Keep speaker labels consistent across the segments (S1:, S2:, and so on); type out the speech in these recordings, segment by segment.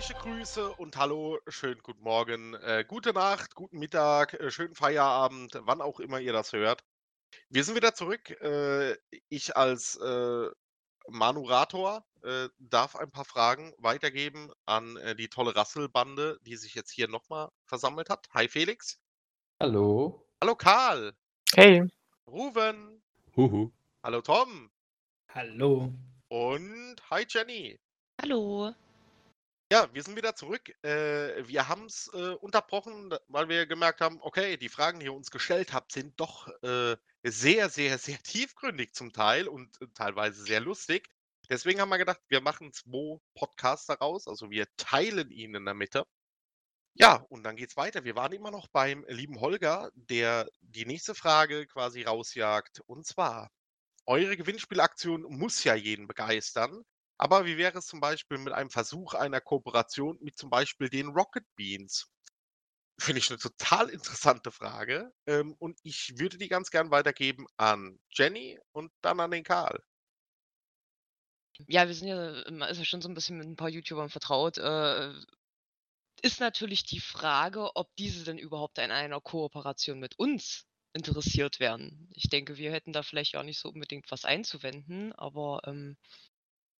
S1: Freundliche Grüße und hallo, schönen guten Morgen, äh, gute Nacht, guten Mittag, äh, schönen Feierabend, wann auch immer ihr das hört. Wir sind wieder zurück. Äh, ich als äh, Manurator äh, darf ein paar Fragen weitergeben an äh, die tolle Rasselbande, die sich jetzt hier nochmal versammelt hat. Hi Felix.
S2: Hallo.
S1: Hallo Karl.
S3: Hey.
S1: Ruven.
S2: Huhu.
S1: Hallo Tom.
S4: Hallo.
S1: Und hi Jenny.
S5: Hallo.
S1: Ja, wir sind wieder zurück. Äh, wir haben es äh, unterbrochen, weil wir gemerkt haben, okay, die Fragen, die ihr uns gestellt habt, sind doch äh, sehr, sehr, sehr tiefgründig zum Teil und äh, teilweise sehr lustig. Deswegen haben wir gedacht, wir machen zwei Podcasts daraus, also wir teilen ihn in der Mitte. Ja, und dann geht's weiter. Wir waren immer noch beim lieben Holger, der die nächste Frage quasi rausjagt. Und zwar, eure Gewinnspielaktion muss ja jeden begeistern. Aber wie wäre es zum Beispiel mit einem Versuch einer Kooperation mit zum Beispiel den Rocket Beans? Finde ich eine total interessante Frage. Ähm, und ich würde die ganz gern weitergeben an Jenny und dann an den Karl.
S5: Ja, wir sind ja immer ist ja schon so ein bisschen mit ein paar YouTubern vertraut. Äh, ist natürlich die Frage, ob diese denn überhaupt an einer Kooperation mit uns interessiert wären. Ich denke, wir hätten da vielleicht auch nicht so unbedingt was einzuwenden, aber ähm,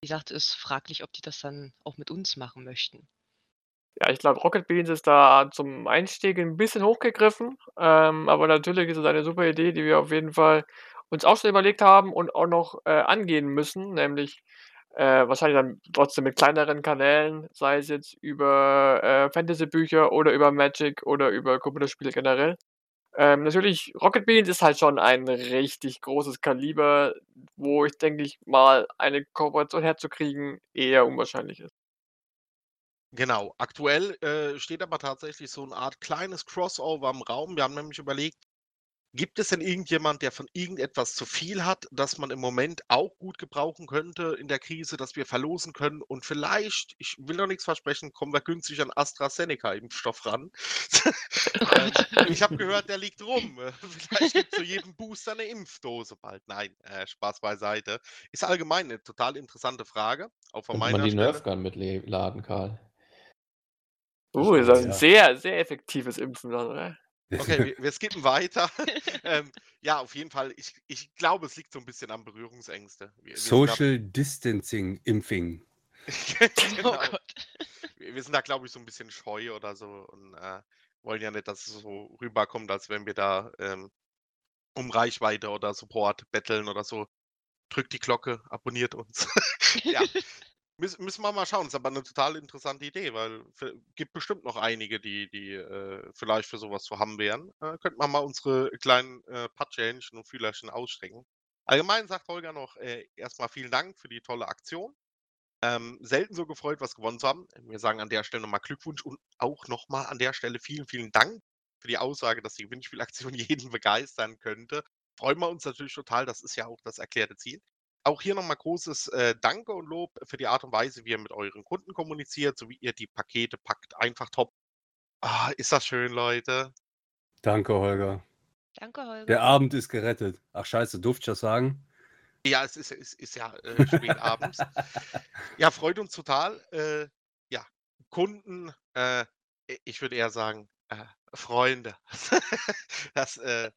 S5: wie gesagt, ist fraglich, ob die das dann auch mit uns machen möchten.
S3: Ja, ich glaube, Rocket Beans ist da zum Einstieg ein bisschen hochgegriffen. Ähm, aber natürlich ist es eine super Idee, die wir auf jeden Fall uns auch schon überlegt haben und auch noch äh, angehen müssen, nämlich äh, wahrscheinlich dann trotzdem mit kleineren Kanälen, sei es jetzt über äh, Fantasy-Bücher oder über Magic oder über Computerspiele generell. Ähm, natürlich, Rocket Beans ist halt schon ein richtig großes Kaliber, wo ich denke ich mal eine Kooperation herzukriegen eher unwahrscheinlich ist.
S1: Genau, aktuell äh, steht aber tatsächlich so eine Art kleines Crossover im Raum. Wir haben nämlich überlegt, Gibt es denn irgendjemand, der von irgendetwas zu viel hat, das man im Moment auch gut gebrauchen könnte in der Krise, das wir verlosen können? Und vielleicht, ich will noch nichts versprechen, kommen wir günstig an AstraZeneca-Impfstoff ran. Ähm, ich habe gehört, der liegt rum. Vielleicht gibt es zu jedem Booster eine Impfdose bald. Nein, äh, Spaß beiseite. Ist allgemein eine total interessante Frage. Auch von meiner
S2: man die. Nerfgun mitladen, Karl.
S3: Uh, das ist ein
S2: Ja.
S3: sehr, sehr effektives Impfen. dann, oder?
S1: Okay, wir, wir skippen weiter. ähm, ja, auf jeden Fall. Ich, ich glaube, es liegt so ein bisschen an Berührungsängste. Wir, wir
S4: Social Distancing Impfing.
S1: genau.
S5: Oh Gott.
S1: Wir wir sind da, glaube ich, so ein bisschen scheu oder so und äh, wollen ja nicht, dass es so rüberkommt, als wenn wir da ähm, um Reichweite oder Support betteln oder so. Drückt die Glocke, abonniert uns. ja. Müs müssen wir mal schauen. Ist aber eine total interessante Idee, weil es gibt bestimmt noch einige, die, die äh, vielleicht für sowas zu haben wären. Äh, könnten wir mal unsere kleinen äh, Patschhähnchen und Fühlerchen ausstrecken. Allgemein sagt Holger noch äh, erstmal vielen Dank für die tolle Aktion. Ähm, selten so gefreut, was gewonnen zu haben. Wir sagen an der Stelle nochmal Glückwunsch und auch nochmal an der Stelle vielen, vielen Dank für die Aussage, dass die Gewinnspielaktion jeden begeistern könnte. Freuen wir uns natürlich total, das ist ja auch das erklärte Ziel. Auch hier nochmal großes äh, Danke und Lob für die Art und Weise, wie ihr mit euren Kunden kommuniziert, so wie ihr die Pakete packt. Einfach top. Ah, ist das schön, Leute.
S4: Danke, Holger.
S5: Danke, Holger.
S4: Der Abend ist gerettet. Ach scheiße, durfte ich das sagen?
S1: Ja, es ist, ist, ist ja äh, spät abends. Ja, freut uns total. Äh, ja, Kunden, äh, ich würde eher sagen, äh, Freunde. das, äh,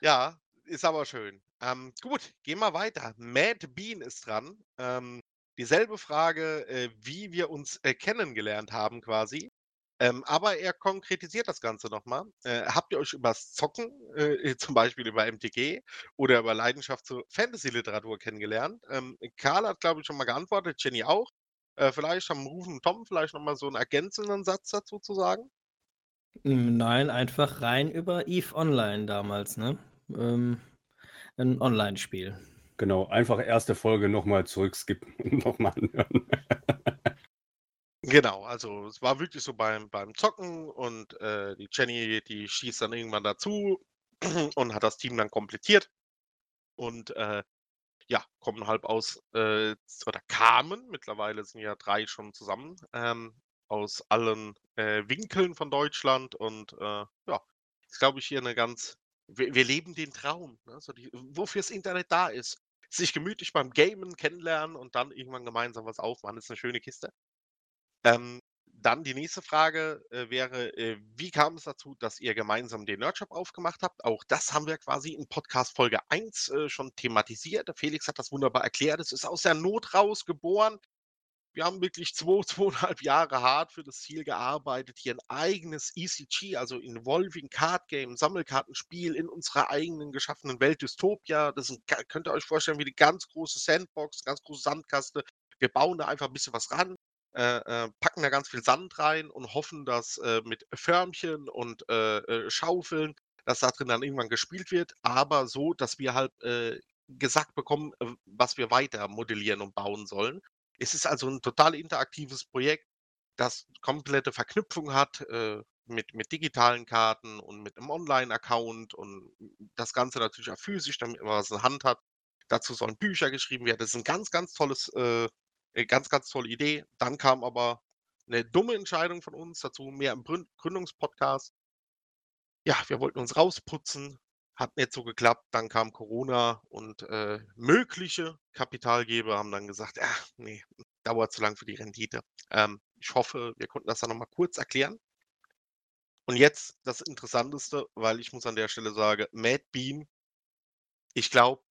S1: ja, ist aber schön. Ähm, gut, gehen wir weiter. Mad Bean ist dran. Ähm, dieselbe Frage, äh, wie wir uns äh, kennengelernt haben quasi. Ähm, aber er konkretisiert das Ganze nochmal. Äh, habt ihr euch übers Zocken, äh, zum Beispiel über MTG oder über Leidenschaft zur Fantasy-Literatur kennengelernt? Ähm, Karl hat, glaube ich, schon mal geantwortet, Jenny auch. Äh, vielleicht haben Rufen Tom vielleicht nochmal so einen ergänzenden Satz dazu zu sagen.
S6: Mm, Nein, einfach rein über EVE Online damals, ne? Ähm, ein Online-Spiel.
S4: Genau, einfach erste Folge nochmal zurückskippen und nochmal anhören.
S1: Genau, also es war wirklich so beim, beim Zocken und äh, die Jenny, die schießt dann irgendwann dazu und hat das Team dann komplettiert. Und äh, ja, kommen halb aus, äh, oder kamen, mittlerweile sind ja drei schon zusammen, ähm, aus allen äh, Winkeln von Deutschland. Und äh, ja, ist, glaube ich, hier eine ganz, wir, wir leben den Traum, ne? so die, wofür das Internet da ist. Sich gemütlich beim Gamen kennenlernen und dann irgendwann gemeinsam was aufmachen, ist eine schöne Kiste. Ähm, dann die nächste Frage äh, wäre, äh, wie kam es dazu, dass ihr gemeinsam den Nerdshop aufgemacht habt? Auch das haben wir quasi in Podcast Folge 1 äh, schon thematisiert. Der Felix hat das wunderbar erklärt. Es ist aus der Not raus geboren. Wir haben wirklich zwei, zweieinhalb Jahre hart für das Ziel gearbeitet, hier ein eigenes ECG, also Involving Card Game, Sammelkartenspiel in unserer eigenen geschaffenen Welt Dystopia. Das ist ein, könnt ihr euch vorstellen, wie eine ganz große Sandbox, ganz große Sandkaste. Wir bauen da einfach ein bisschen was ran, äh, äh, packen da ganz viel Sand rein und hoffen, dass äh, mit Förmchen und äh, äh, Schaufeln, dass da drin dann irgendwann gespielt wird, aber so, dass wir halt äh, gesagt bekommen, was wir weiter modellieren und bauen sollen. Es ist also ein total interaktives Projekt, das komplette Verknüpfung hat äh, mit, mit digitalen Karten und mit einem Online-Account und das Ganze natürlich auch physisch, damit man was in der Hand hat. Dazu sollen Bücher geschrieben werden. Das ist ein ganz, ganz tolles, äh, äh ganz, ganz tolle Idee. Dann kam aber eine dumme Entscheidung von uns dazu, mehr im Gründungspodcast. Ja, wir wollten uns rausputzen, hat nicht so geklappt. Dann kam Corona und äh, mögliche Kapitalgeber haben dann gesagt, ja, nee, dauert zu lang für die Rendite. Ähm, ich hoffe, wir konnten das dann nochmal kurz erklären. Und jetzt das Interessanteste, weil ich muss an der Stelle sagen, Mad Bean, ich glaube,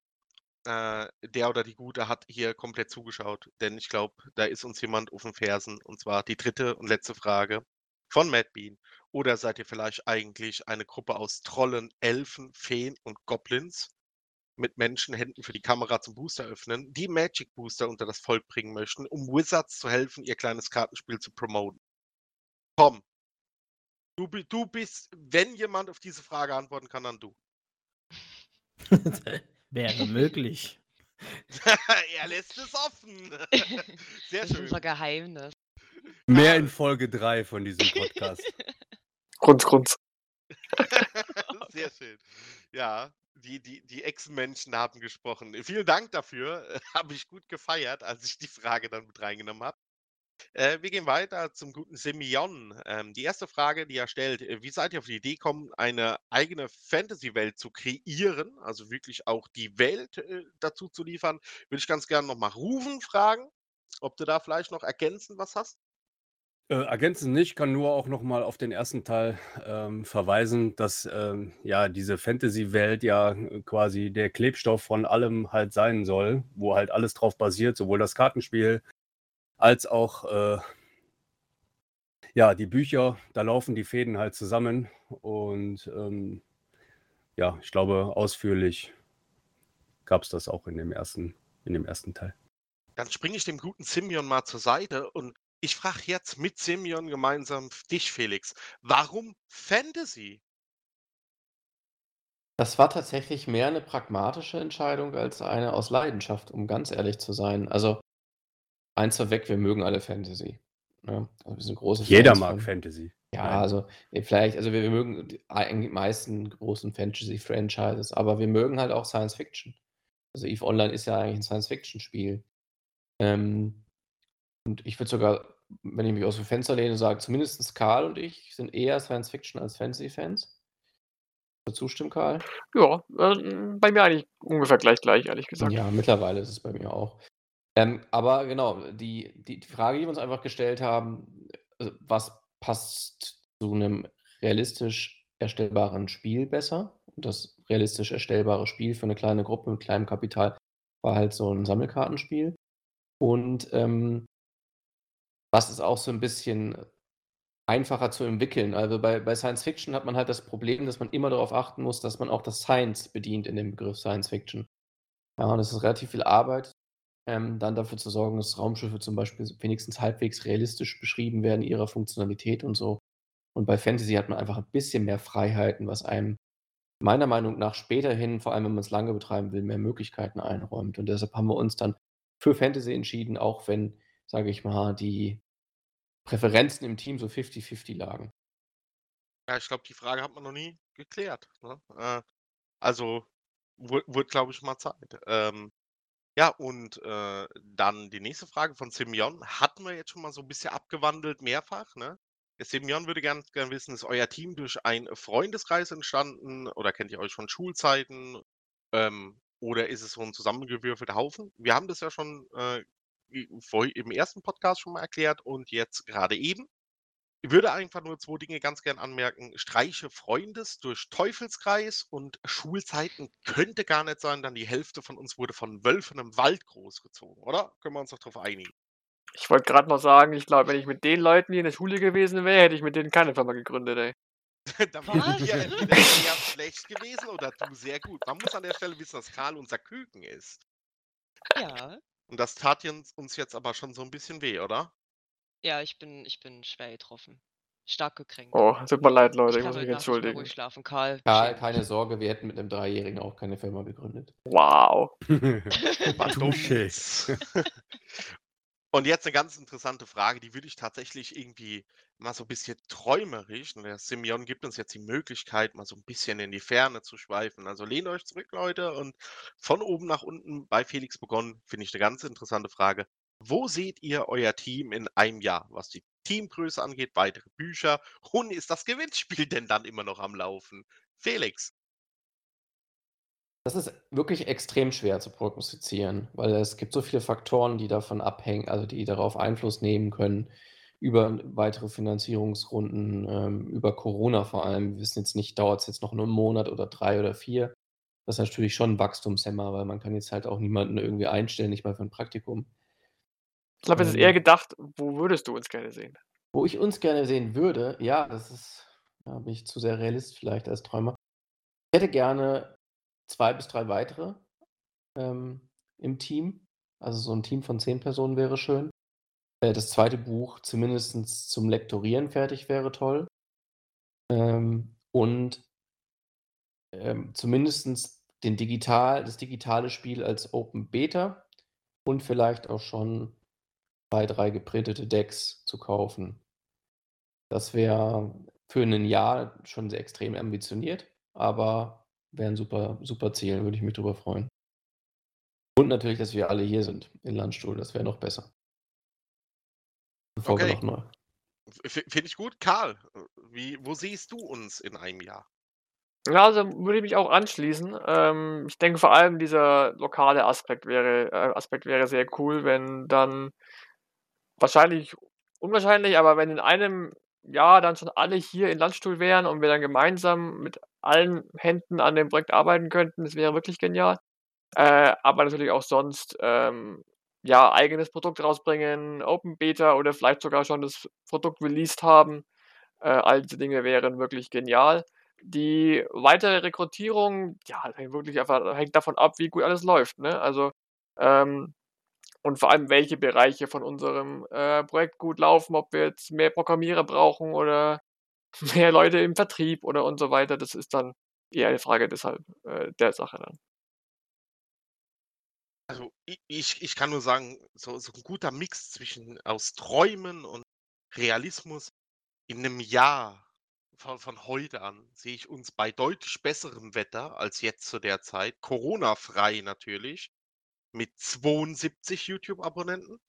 S1: äh, der oder die Gute hat hier komplett zugeschaut, denn ich glaube, da ist uns jemand auf den Fersen. Und zwar die dritte und letzte Frage von Mad Bean. Oder seid ihr vielleicht eigentlich eine Gruppe aus Trollen, Elfen, Feen und Goblins mit Menschenhänden für die Kamera zum Booster öffnen, die Magic Booster unter das Volk bringen möchten, um Wizards zu helfen, ihr kleines Kartenspiel zu promoten? Komm. Du, du bist, wenn jemand auf diese Frage antworten kann, dann du.
S6: Wäre möglich.
S1: er lässt es offen.
S5: Sehr das schön. ist unser Geheimnis.
S4: Mehr in Folge 3 von diesem Podcast.
S3: Grunz, Grunz.
S1: Sehr schön. Ja, die, die, die Ex-Menschen haben gesprochen. Vielen Dank dafür. habe ich gut gefeiert, als ich die Frage dann mit reingenommen habe. Äh, wir gehen weiter zum guten Simeon. Ähm, die erste Frage, die er stellt, äh, wie seid ihr auf die Idee gekommen, eine eigene Fantasy-Welt zu kreieren, also wirklich auch die Welt äh, dazu zu liefern? Würde ich ganz gerne nochmal Rufen fragen, ob du da vielleicht noch ergänzend was hast?
S4: Äh, ergänzend nicht, kann nur auch noch mal auf den ersten Teil, ähm, verweisen, dass, ähm, ja, diese Fantasy-Welt ja äh, quasi der Klebstoff von allem halt sein soll, wo halt alles drauf basiert, sowohl das Kartenspiel als auch, äh ja, die Bücher, da laufen die Fäden halt zusammen und, ähm, ja, ich glaube, ausführlich gab es das auch in dem ersten in dem ersten Teil.
S1: Dann springe ich dem guten Simeon mal zur Seite und ich frage jetzt mit Simeon gemeinsam dich, Felix, warum Fantasy?
S2: Das war tatsächlich mehr eine pragmatische Entscheidung als eine aus Leidenschaft, um ganz ehrlich zu sein. Also, eins vorweg, wir mögen alle Fantasy, ne? Also, wir sind große
S4: Jeder
S2: Fans
S4: mag
S2: von
S4: Fantasy.
S2: Ja,
S4: Nein.
S2: also, äh, vielleicht also, wir wir mögen die eigentlich meisten großen Fantasy-Franchises, aber wir mögen halt auch Science Fiction. Also, EVE Online ist ja eigentlich ein Science-Fiction-Spiel. Ähm und ich würde sogar, wenn ich mich aus dem Fenster lehne, sagen, zumindest Karl und ich sind eher Science Fiction als Fantasy-Fans. Zustimmen, Karl?
S3: Ja, äh, bei mir eigentlich ungefähr gleich gleich, ehrlich gesagt.
S2: Ja, mittlerweile ist es bei mir auch. Ähm, aber genau, die, die, die Frage, die wir uns einfach gestellt haben, äh, was passt zu einem realistisch erstellbaren Spiel besser? Und das realistisch erstellbare Spiel für eine kleine Gruppe mit kleinem Kapital war halt so ein Sammelkartenspiel. Und ähm, was ist auch so ein bisschen einfacher zu entwickeln. Also, bei bei Science Fiction hat man halt das Problem, dass man immer darauf achten muss, dass man auch das Science bedient in dem Begriff Science Fiction. Ja, und das ist relativ viel Arbeit, ähm, dann dafür zu sorgen, dass Raumschiffe zum Beispiel wenigstens halbwegs realistisch beschrieben werden, ihrer Funktionalität und so. Und bei Fantasy hat man einfach ein bisschen mehr Freiheiten, was einem meiner Meinung nach späterhin, vor allem wenn man es lange betreiben will, mehr Möglichkeiten einräumt. Und deshalb haben wir uns dann für Fantasy entschieden, auch wenn sage ich mal, die Präferenzen im Team so 50-50 lagen.
S1: Ja, ich glaube, die Frage hat man noch nie geklärt. Ne? Äh, also wurde, glaube ich, mal Zeit. Ähm, ja, und äh, dann die nächste Frage von Simeon hatten wir jetzt schon mal so ein bisschen abgewandelt, mehrfach. Ne? Simeon würde gerne gern wissen, ist euer Team durch einen Freundeskreis entstanden oder kennt ihr euch von Schulzeiten? Ähm, oder ist es so ein zusammengewürfelter Haufen? Wir haben das ja schon äh, im ersten Podcast schon mal erklärt und jetzt gerade eben. Ich würde einfach nur zwei Dinge ganz gern anmerken. Streiche Freundes durch Teufelskreis und Schulzeiten könnte gar nicht sein, dann die Hälfte von uns wurde von Wölfen im Wald großgezogen, oder? Können wir uns doch darauf einigen.
S3: Ich wollte gerade noch sagen, ich glaube, wenn ich mit den Leuten, die in der Schule gewesen wäre, hätte ich mit denen keine Firma gegründet, ey.
S1: Dann wären
S5: Was?
S1: wir entweder sehr schlecht gewesen oder du sehr gut. Man muss an der Stelle wissen, dass Karl unser Küken ist.
S5: Ja.
S1: Und das tat uns jetzt aber schon so ein bisschen weh, oder?
S5: Ja, ich bin, ich bin schwer getroffen. Stark gekränkt.
S3: Oh, tut mir leid, Leute,
S5: ich
S3: ich muss mich entschuldigen.
S5: ruhig schlafen. Karl,
S2: Karl, keine Sorge, wir hätten mit einem Dreijährigen auch keine Firma gegründet.
S3: Wow.
S4: Touché.
S1: Und jetzt eine ganz interessante Frage, die würde ich tatsächlich irgendwie mal so ein bisschen träumerisch, und der Simeon gibt uns jetzt die Möglichkeit, mal so ein bisschen in die Ferne zu schweifen. Also lehnt euch zurück, Leute, und von oben nach unten bei Felix begonnen, finde ich eine ganz interessante Frage. Wo seht ihr euer Team in einem Jahr, was die Teamgröße angeht, weitere Bücher? Und ist das Gewinnspiel denn dann immer noch am Laufen? Felix.
S2: Das ist wirklich extrem schwer zu prognostizieren, weil es gibt so viele Faktoren, die davon abhängen, also die darauf Einfluss nehmen können, über weitere Finanzierungsrunden, ähm, über Corona vor allem. Wir wissen jetzt nicht, dauert es jetzt noch nur einen Monat oder drei oder vier. Das ist natürlich schon ein Wachstumshemmer, weil man kann jetzt halt auch niemanden irgendwie einstellen, nicht mal für ein Praktikum.
S3: Ich glaube, es ist
S2: Ähm.
S3: eher gedacht, wo würdest du uns gerne sehen?
S2: Wo ich uns gerne sehen würde, ja, das ist, da bin ich zu sehr Realist vielleicht als Träumer. Ich hätte gerne zwei bis drei weitere ähm, im Team. Also so ein Team von zehn Personen wäre schön. Äh, das zweite Buch zumindest zum Lektorieren fertig wäre toll. Ähm, und ähm, zumindest den digital, das digitale Spiel als Open Beta und vielleicht auch schon zwei, drei geprintete Decks zu kaufen. Das wäre für ein Jahr schon sehr extrem ambitioniert, aber wäre ein super, super Ziel, würde ich mich drüber freuen. Und natürlich, dass wir alle hier sind in Landstuhl, das wäre noch besser. Bevor wir
S1: Okay.
S2: noch neu.
S1: Finde ich gut. Karl, wie, wo siehst du uns in einem Jahr?
S3: Ja, also würde ich mich auch anschließen. Ähm, ich denke vor allem dieser lokale Aspekt wäre, äh, Aspekt wäre sehr cool, wenn dann wahrscheinlich, unwahrscheinlich, aber wenn in einem Jahr dann schon alle hier in Landstuhl wären und wir dann gemeinsam mit allen Händen an dem Projekt arbeiten könnten, das wäre wirklich genial. Äh, aber natürlich auch sonst, ähm, ja, eigenes Produkt rausbringen, Open Beta oder vielleicht sogar schon das Produkt released haben. Äh, all diese Dinge wären wirklich genial. Die weitere Rekrutierung, ja, hängt wirklich einfach hängt davon ab, wie gut alles läuft, ne? Also, ähm, und vor allem, welche Bereiche von unserem, äh, Projekt gut laufen, ob wir jetzt mehr Programmierer brauchen oder mehr Leute im Vertrieb oder und so weiter. Das ist dann eher eine Frage deshalb, äh, der Sache dann.
S1: Also ich, ich kann nur sagen, so, so ein guter Mix zwischen aus Träumen und Realismus. In einem Jahr von, von heute an sehe ich uns bei deutlich besserem Wetter als jetzt zu der Zeit, Corona-frei natürlich, mit 72 YouTube-Abonnenten.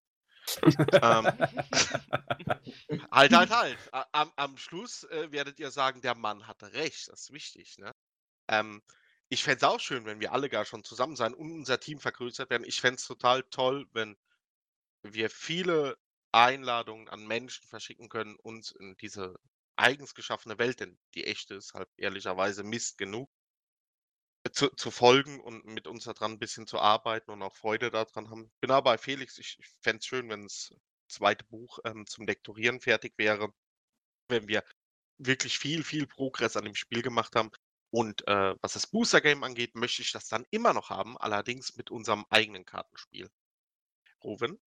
S1: ähm, halt, halt, halt. Am, am Schluss äh, werdet ihr sagen, der Mann hatte recht. Das ist wichtig. Ne? Ähm, ich fände es auch schön, wenn wir alle gar schon zusammen sein und unser Team vergrößert werden. Ich fände es total toll, wenn wir viele Einladungen an Menschen verschicken können, uns in diese eigens geschaffene Welt, denn die echte ist halt ehrlicherweise Mist genug, zu, zu folgen und mit uns daran ein bisschen zu arbeiten und auch Freude daran haben. Bin aber bei Felix, ich, ich fände es schön, wenn das zweite Buch ähm, zum Lektorieren fertig wäre, wenn wir wirklich viel, viel Progress an dem Spiel gemacht haben. Und äh, was das Booster Game angeht, möchte ich das dann immer noch haben, allerdings mit unserem eigenen Kartenspiel. Rowan?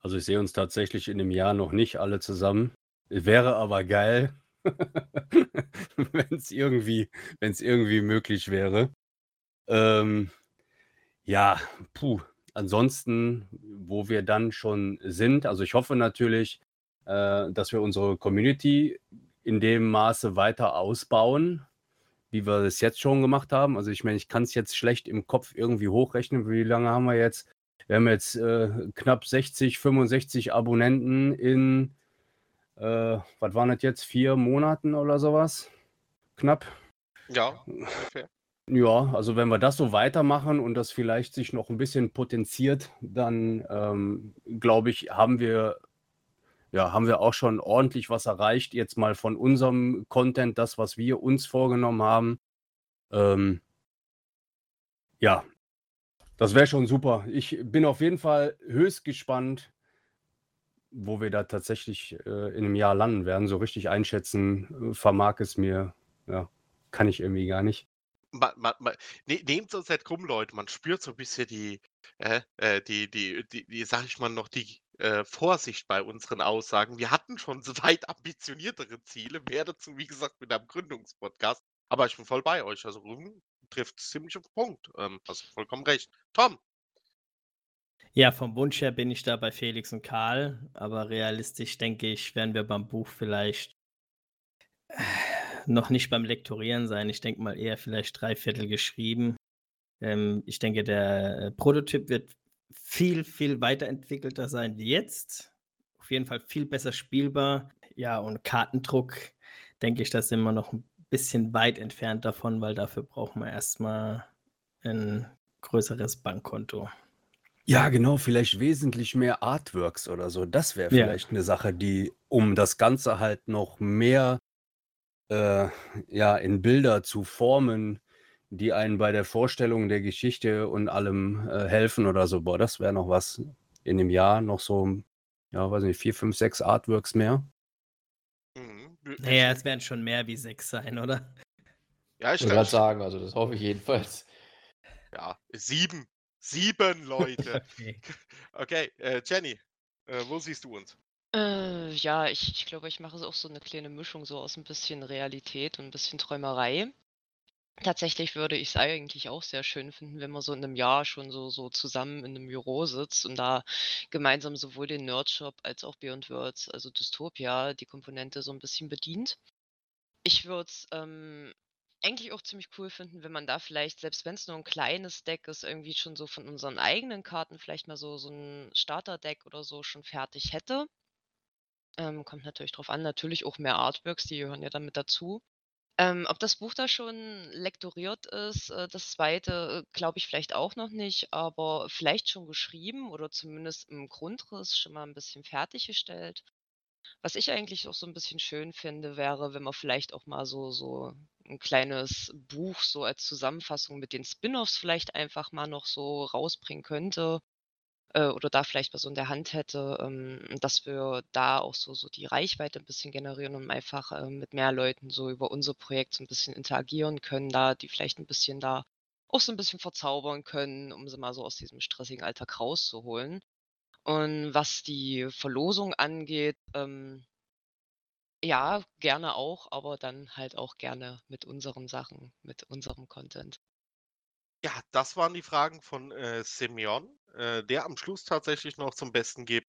S4: Also ich sehe uns tatsächlich in dem Jahr noch nicht alle zusammen. Wäre aber geil, wenn es irgendwie, irgendwie möglich wäre. Ähm, ja, puh. Ansonsten, wo wir dann schon sind, also ich hoffe natürlich, äh, dass wir unsere Community in dem Maße weiter ausbauen, wie wir es jetzt schon gemacht haben. Also ich meine, ich kann es jetzt schlecht im Kopf irgendwie hochrechnen. Wie lange haben wir jetzt? Wir haben jetzt äh, knapp 60, 65 Abonnenten in, äh, was waren das jetzt, vier Monaten oder sowas? Knapp.
S1: Ja, ungefähr.
S4: Ja, also wenn wir das so weitermachen und das vielleicht sich noch ein bisschen potenziert, dann ähm, glaube ich, haben wir ja, haben wir auch schon ordentlich was erreicht. Jetzt mal von unserem Content, das, was wir uns vorgenommen haben. Ähm, ja, das wäre schon super. Ich bin auf jeden Fall höchst gespannt, wo wir da tatsächlich äh, in einem Jahr landen werden. So richtig einschätzen, äh, vermag es mir, ja, kann ich irgendwie gar nicht.
S1: Ma, ma, ma, ne, nehmt uns nicht krumm, Leute. Man spürt so ein bisschen die, äh, äh, die, die, die, die, sag ich mal, noch die äh, Vorsicht bei unseren Aussagen. Wir hatten schon so weit ambitioniertere Ziele. Mehr dazu, wie gesagt, mit einem Gründungspodcast. Aber ich bin voll bei euch. Also trifft ziemlich auf den Punkt. Ähm, hast vollkommen recht. Tom.
S6: Ja, vom Wunsch her bin ich da bei Felix und Karl, aber realistisch denke ich, werden wir beim Buch vielleicht noch nicht beim Lektorieren sein. Ich denke mal eher vielleicht drei Viertel geschrieben. Ähm, ich denke, der äh, Prototyp wird viel, viel weiterentwickelter sein wie jetzt. Auf jeden Fall viel besser spielbar. Ja, und Kartendruck, denke ich, da sind wir noch ein bisschen weit entfernt davon, weil dafür brauchen wir erstmal ein größeres Bankkonto.
S4: Ja, genau, vielleicht wesentlich mehr Artworks oder so. Das wäre
S6: Ja.
S4: vielleicht eine Sache, die, um das Ganze halt noch mehr äh, ja, in Bilder zu formen, die einen bei der Vorstellung der Geschichte und allem äh, helfen oder so. Boah, das wäre noch was in dem Jahr, noch so, ja, weiß nicht, vier, fünf, sechs Artworks mehr.
S1: Mhm.
S6: Naja, es werden schon mehr wie sechs sein, oder?
S1: Ja,
S2: Ich wollte
S1: glaube,
S2: gerade sagen, also das hoffe ich jedenfalls.
S1: ja, sieben. Sieben Leute.
S6: Okay.
S1: Okay, äh, Jenny, äh, wo siehst du uns?
S5: Äh, ja, ich, ich glaube, ich mache so auch so eine kleine Mischung so aus ein bisschen Realität und ein bisschen Träumerei. Tatsächlich würde ich es eigentlich auch sehr schön finden, wenn man so in einem Jahr schon so, so zusammen in einem Büro sitzt und da gemeinsam sowohl den Nerdshop als auch Beyond Words, also Dystopia, die Komponente so ein bisschen bedient. Ich würde es ähm, eigentlich auch ziemlich cool finden, wenn man da vielleicht, selbst wenn es nur ein kleines Deck ist, irgendwie schon so von unseren eigenen Karten vielleicht mal so, so ein Starterdeck oder so schon fertig hätte. Ähm, kommt natürlich drauf an, natürlich auch mehr Artworks, die gehören ja dann mit dazu. Ähm, ob das Buch da schon lektoriert ist, äh, das zweite, äh, glaube ich vielleicht auch noch nicht, aber vielleicht schon geschrieben oder zumindest im Grundriss schon mal ein bisschen fertiggestellt. Was ich eigentlich auch so ein bisschen schön finde, wäre, wenn man vielleicht auch mal so so ein kleines Buch so als Zusammenfassung mit den Spin-offs vielleicht einfach mal noch so rausbringen könnte äh, oder da vielleicht mal so in der Hand hätte, ähm, dass wir da auch so so die Reichweite ein bisschen generieren und einfach, ähm, mit mehr Leuten so über unser Projekt so ein bisschen interagieren können, da die vielleicht ein bisschen da auch so ein bisschen verzaubern können, um sie mal so aus diesem stressigen Alltag rauszuholen. Und was die Verlosung angeht, ähm ja, gerne auch, aber dann halt auch gerne mit unseren Sachen, mit unserem Content.
S1: Ja, das waren die Fragen von äh, Simeon, äh, der am Schluss tatsächlich noch zum Besten gibt.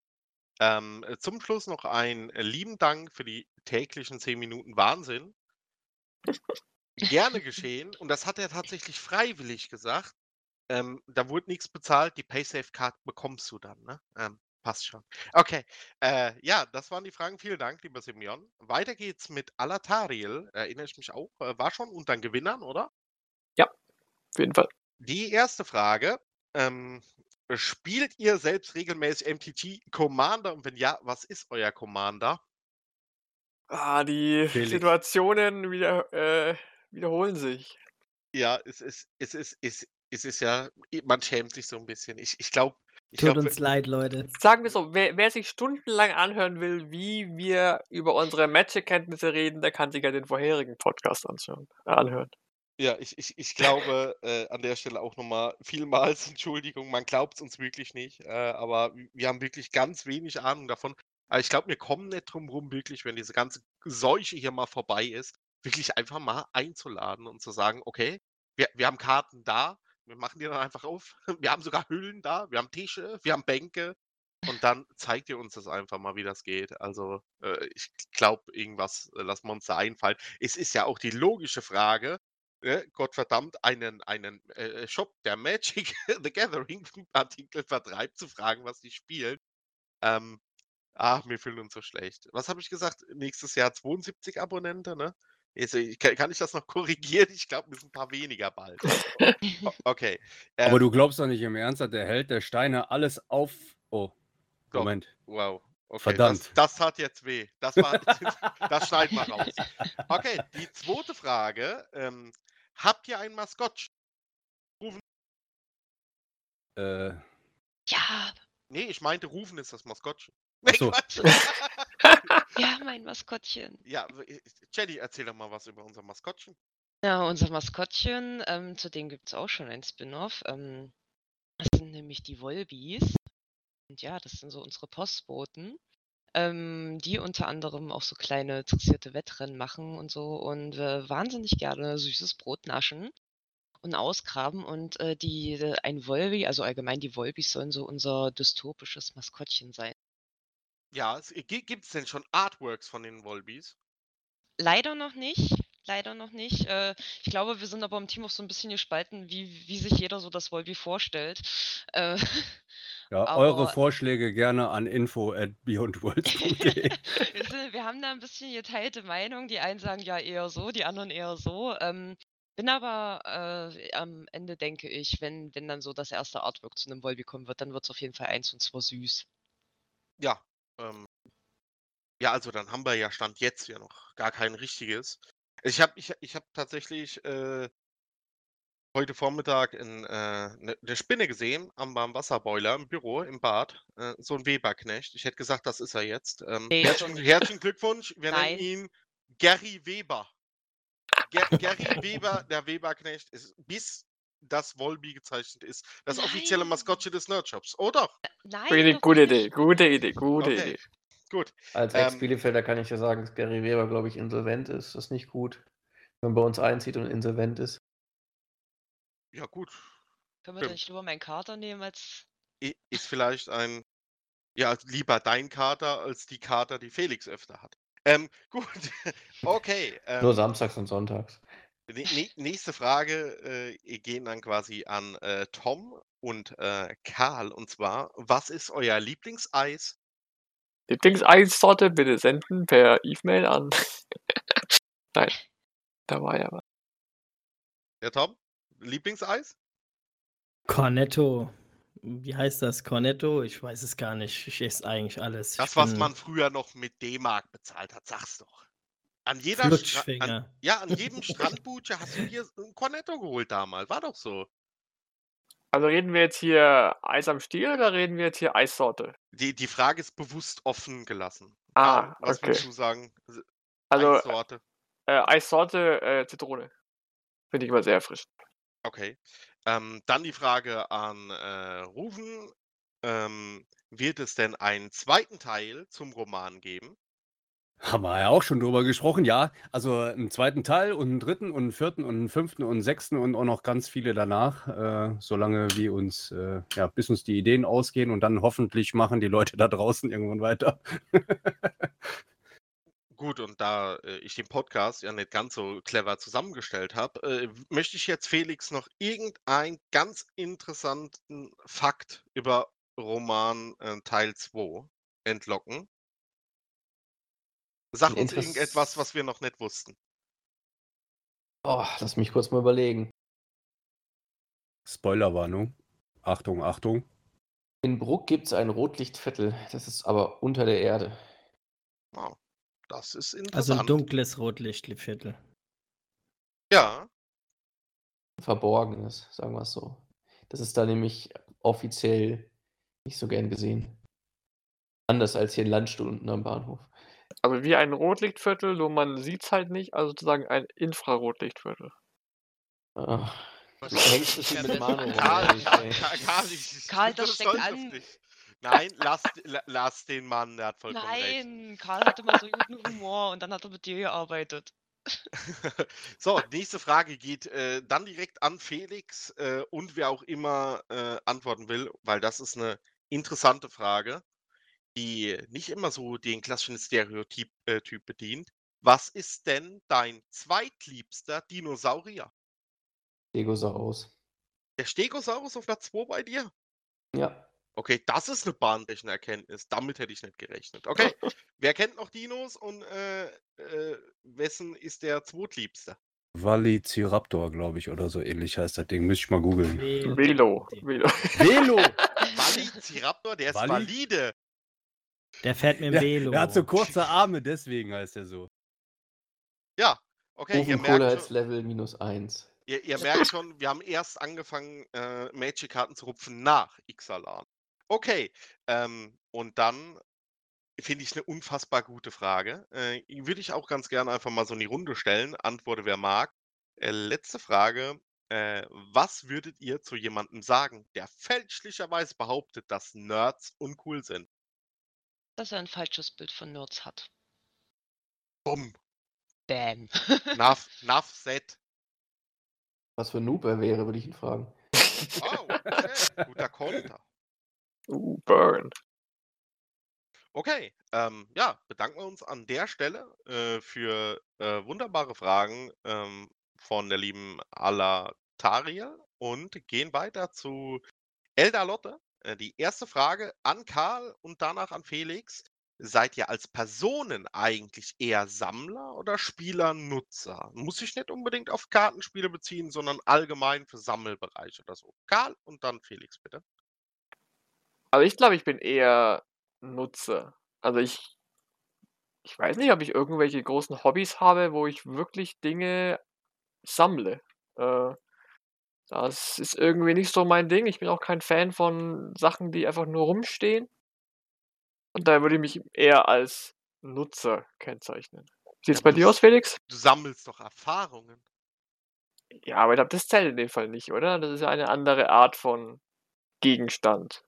S1: Ähm, äh, zum Schluss noch einen äh, lieben Dank für die täglichen 10 Minuten Wahnsinn. Gerne geschehen. Und das hat er tatsächlich freiwillig gesagt. Ähm, da wurde nichts bezahlt. Die PaySafe-Card bekommst du dann. Ne? Ähm, passt schon. Okay. Äh, ja, das waren die Fragen. Vielen Dank, lieber Simeon. Weiter geht's mit Alatariel. Erinnere ich mich auch. Äh, war schon unter den Gewinnern, oder?
S3: Auf jeden Fall.
S1: Die erste Frage. Ähm, spielt ihr selbst regelmäßig MTG Commander? Und wenn ja, was ist euer Commander?
S3: Ah, die
S4: Felix.
S3: Situationen wieder, äh, wiederholen sich.
S1: Ja, es ist, es ist, es, es ist ja, man schämt sich so ein bisschen. Ich, ich glaube,
S6: Tut
S1: glaub,
S6: uns leid, Leute.
S3: Sagen wir so, wer, wer sich stundenlang anhören will, wie wir über unsere Magic-Kenntnisse reden, der kann sich ja den vorherigen Podcast anschauen, äh, anhören.
S1: Ja, ich, ich, ich glaube äh, an der Stelle auch nochmal vielmals Entschuldigung, man glaubt es uns wirklich nicht, äh, aber wir haben wirklich ganz wenig Ahnung davon. Aber ich glaube, wir kommen nicht drum rum, wirklich, wenn diese ganze Seuche hier mal vorbei ist, wirklich einfach mal einzuladen und zu sagen, okay, wir, wir haben Karten da, wir machen die dann einfach auf, wir haben sogar Hüllen da, wir haben Tische, wir haben Bänke und dann zeigt ihr uns das einfach mal, wie das geht. Also äh, ich glaube, irgendwas äh, da einfallen. Es ist ja auch die logische Frage, ne, Gottverdammt, einen, einen äh, Shop, der Magic the Gathering Artikel vertreibt, zu fragen, was die spielen. Ähm, ach, wir fühlen uns so schlecht. Was habe ich gesagt? Nächstes Jahr 72 Abonnente, ne? Ich- kann, ich das noch korrigieren? Ich glaube, wir sind ein paar weniger bald. Okay.
S4: Aber
S1: ähm,
S4: du glaubst doch nicht im Ernst, dass der Held der Steine alles auf. Oh,
S1: Doch.
S4: Moment.
S1: Wow. Okay,
S4: Verdammt.
S1: Das, das hat jetzt weh. Das, war, das schneiden wir raus. Okay, die zweite Frage. Ähm, habt ihr ein Maskottchen?
S4: Äh,
S5: Ja,
S1: Nee, ich meinte, Rufen ist das Maskottchen.
S4: Ach so.
S1: Quatsch.
S5: Ja, mein Maskottchen.
S1: ja, w- Jenny, erzähl doch mal was über unser Maskottchen.
S5: Ja, unser Maskottchen, ähm, zu dem gibt es auch schon ein Spin-off. Ähm, das sind nämlich die Wolbis. Und ja, das sind so unsere Postboten, ähm, die unter anderem auch so kleine interessierte Wettrennen machen und so und äh, wahnsinnig gerne süßes Brot naschen und ausgraben. Und äh, die, äh, ein Wolbi, also allgemein die Wolbis, sollen so unser dystopisches Maskottchen sein.
S1: Ja, gibt es denn schon Artworks von den Wolbis?
S5: Leider noch nicht. Leider noch nicht. Äh, ich glaube, wir sind aber im Team auch so ein bisschen gespalten, wie, wie sich jeder so das Volby vorstellt. Äh,
S4: ja, eure
S5: Aber-
S4: Vorschläge gerne an info at beyondworlds.de.
S5: wir, haben da ein bisschen geteilte Meinung. Die einen sagen ja eher so, die anderen eher so. Ähm, bin aber äh, am Ende denke ich, wenn, wenn dann so das erste Artwork zu einem Volby kommen wird, dann wird es auf jeden Fall eins und zwar süß.
S1: Ja. Ähm, ja, also dann haben wir ja Stand jetzt ja noch gar kein richtiges. Ich habe ich, ich hab tatsächlich äh, heute Vormittag eine äh, ne, ne Spinne gesehen am Warmwasserboiler im Büro, im Bad. Äh, so ein Weberknecht. Ich hätte gesagt, das ist er jetzt. Ähm,
S5: Nee,
S1: herzlichen, herzlichen Glückwunsch. Wir
S5: Nein.
S1: nennen ihn Gary Weber. Ger Gary Weber, der Weberknecht, ist bis das Volby gezeichnet ist. Das offizielle
S5: Nein.
S1: Maskottchen des Nerdshops. Oder?
S5: Nein,
S3: Gute,
S5: doch
S3: gute
S5: nicht.
S3: Idee, gute Idee, gute
S1: Okay.
S3: Idee.
S1: Gut.
S2: Als
S1: Ähm,
S2: Ex-Bielefelder kann ich dir sagen, dass Gary Weber, glaube ich, insolvent ist. Das ist nicht gut. Wenn man bei uns einzieht und insolvent ist.
S1: Ja, gut.
S5: Können wir da
S1: Stimmt.
S5: nicht lieber meinen Kater nehmen als.
S1: ist vielleicht ein, ja, lieber dein Kater als die Kater, die Felix öfter hat. Ähm, gut, okay. Ähm,
S2: Nur samstags und sonntags.
S1: Nächste Frage äh, gehen dann quasi an äh, Tom und äh, Karl. Und zwar, was ist euer Lieblingseis?
S3: Lieblingseissorte bitte senden per E-Mail an. Nein, da war ja was.
S1: Der Tom? Lieblingseis?
S6: Cornetto. Wie heißt das? Cornetto? Ich weiß es gar nicht. Ich esse eigentlich alles. Ich
S1: Das, was
S6: bin
S1: man früher noch mit D-Mark bezahlt hat, sag's doch. An jeder an, ja, an jedem Strandbuche hast du dir ein Cornetto geholt damals. War doch so.
S3: Also reden wir jetzt hier Eis am Stiel oder reden wir jetzt hier Eissorte?
S1: Die, die Frage ist bewusst offen gelassen.
S3: Ah,
S1: Karl, was
S3: okay.
S1: würdest du sagen?
S3: Also
S1: Eissorte.
S3: äh, Eissorte äh, Zitrone. Finde ich immer sehr frisch.
S1: Okay. Ähm, dann die Frage an äh, Rufen. Ähm, wird es denn einen zweiten Teil zum Roman geben?
S4: Haben wir ja auch schon drüber gesprochen, ja. Also einen zweiten Teil und einen dritten und einen vierten und einen fünften und einen sechsten und auch noch ganz viele danach, äh, solange wie uns, äh, ja, bis uns die Ideen ausgehen und dann hoffentlich machen die Leute da draußen irgendwann weiter.
S1: Gut, und da äh, ich den Podcast ja nicht ganz so clever zusammengestellt habe, äh, möchte ich jetzt Felix noch irgendeinen ganz interessanten Fakt über Roman äh, Teil 2 entlocken. Sag uns
S2: Interess-
S1: irgendetwas, was wir noch nicht wussten.
S2: Oh, lass mich kurz mal überlegen.
S4: Spoilerwarnung. Achtung, Achtung.
S2: In Bruck gibt es ein Rotlichtviertel. Das ist aber unter der Erde.
S1: Wow, das ist
S6: Also
S1: interessant.
S6: ein dunkles Rotlichtviertel.
S1: ja,
S2: Verborgenes, sagen wir es so. Das ist da nämlich offiziell nicht so gern gesehen. Anders als hier in Landstuhl unten am Bahnhof.
S3: Also wie ein Rotlichtviertel, nur man sieht es halt nicht, also sozusagen ein Infrarotlichtviertel.
S2: Ah,
S5: Was
S2: du hängst es
S5: Ja,
S2: mit Manu.
S1: Karl. Karl,
S5: das steckt
S1: stolz auf
S5: an.
S1: dich. Nein, lass, la- lass den Mann, der hat vollkommen recht.
S5: Nein, Karl hatte mal so guten Humor und dann hat er mit dir gearbeitet.
S1: So, nächste Frage geht äh, dann direkt an Felix äh, und wer auch immer äh, antworten will, weil das ist eine interessante Frage, die nicht immer so den klassischen Stereotyp äh, Typ bedient. Was ist denn dein zweitliebster Dinosaurier?
S2: Stegosaurus.
S1: Der Stegosaurus auf Platz 2 bei dir?
S2: Ja.
S1: Okay, das ist eine bahnbrechende Erkenntnis. Damit hätte ich nicht gerechnet. Okay, wer kennt noch Dinos und äh, äh, wessen ist der zweitliebste?
S4: Valiciraptor, glaube ich, oder so ähnlich heißt das Ding. Müsste ich mal googeln.
S3: Velo. Velo.
S4: Velo!
S1: Valiciraptor, der ist
S4: Vali?
S1: valide.
S6: Der fährt mit dem Velo.
S4: der hat so kurze Arme, deswegen heißt er so.
S1: Ja, okay, ihr merkt, schon,
S2: Ofencoolheitslevel minus 1.
S1: ihr, ihr merkt schon, wir haben erst angefangen, äh, Magic-Karten zu rupfen nach Ixalan. Okay, ähm, und dann finde ich eine unfassbar gute Frage. Äh, würde ich auch ganz gerne einfach mal so in die Runde stellen. Antworte, wer mag. Äh, letzte Frage. Äh, was würdet ihr zu jemandem sagen, der fälschlicherweise behauptet, dass Nerds uncool sind?
S5: Dass er ein falsches Bild von Nerds hat.
S1: Bumm.
S5: Bam.
S1: Nuff, nuff set.
S2: Was für ein Noob er wäre, würde ich ihn fragen.
S1: Wow, okay. Guter Konter.
S3: Uh, burn.
S1: Okay, ähm, ja, bedanken wir uns an der Stelle äh, für äh, wunderbare Fragen ähm, von der lieben Alatariel und gehen weiter zu Elda Lotte. Äh, die erste Frage an Karl und danach an Felix. Seid ihr als Personen eigentlich eher Sammler oder Spieler-Nutzer? Muss sich nicht unbedingt auf Kartenspiele beziehen, sondern allgemein für Sammelbereiche oder so. Karl und dann Felix, bitte.
S3: Also ich glaube, ich bin eher Nutzer. Also ich, ich weiß nicht, ob ich irgendwelche großen Hobbys habe, wo ich wirklich Dinge sammle. Äh, das ist irgendwie nicht so mein Ding. Ich bin auch kein Fan von Sachen, die einfach nur rumstehen. Und daher würde ich mich eher als Nutzer kennzeichnen. Sieht es
S1: Ja,
S3: bei dir aus, Felix?
S1: Du sammelst doch Erfahrungen.
S3: Ja, aber ich glaube, das zählt in dem Fall nicht, oder? Das ist ja eine andere Art von Gegenstand,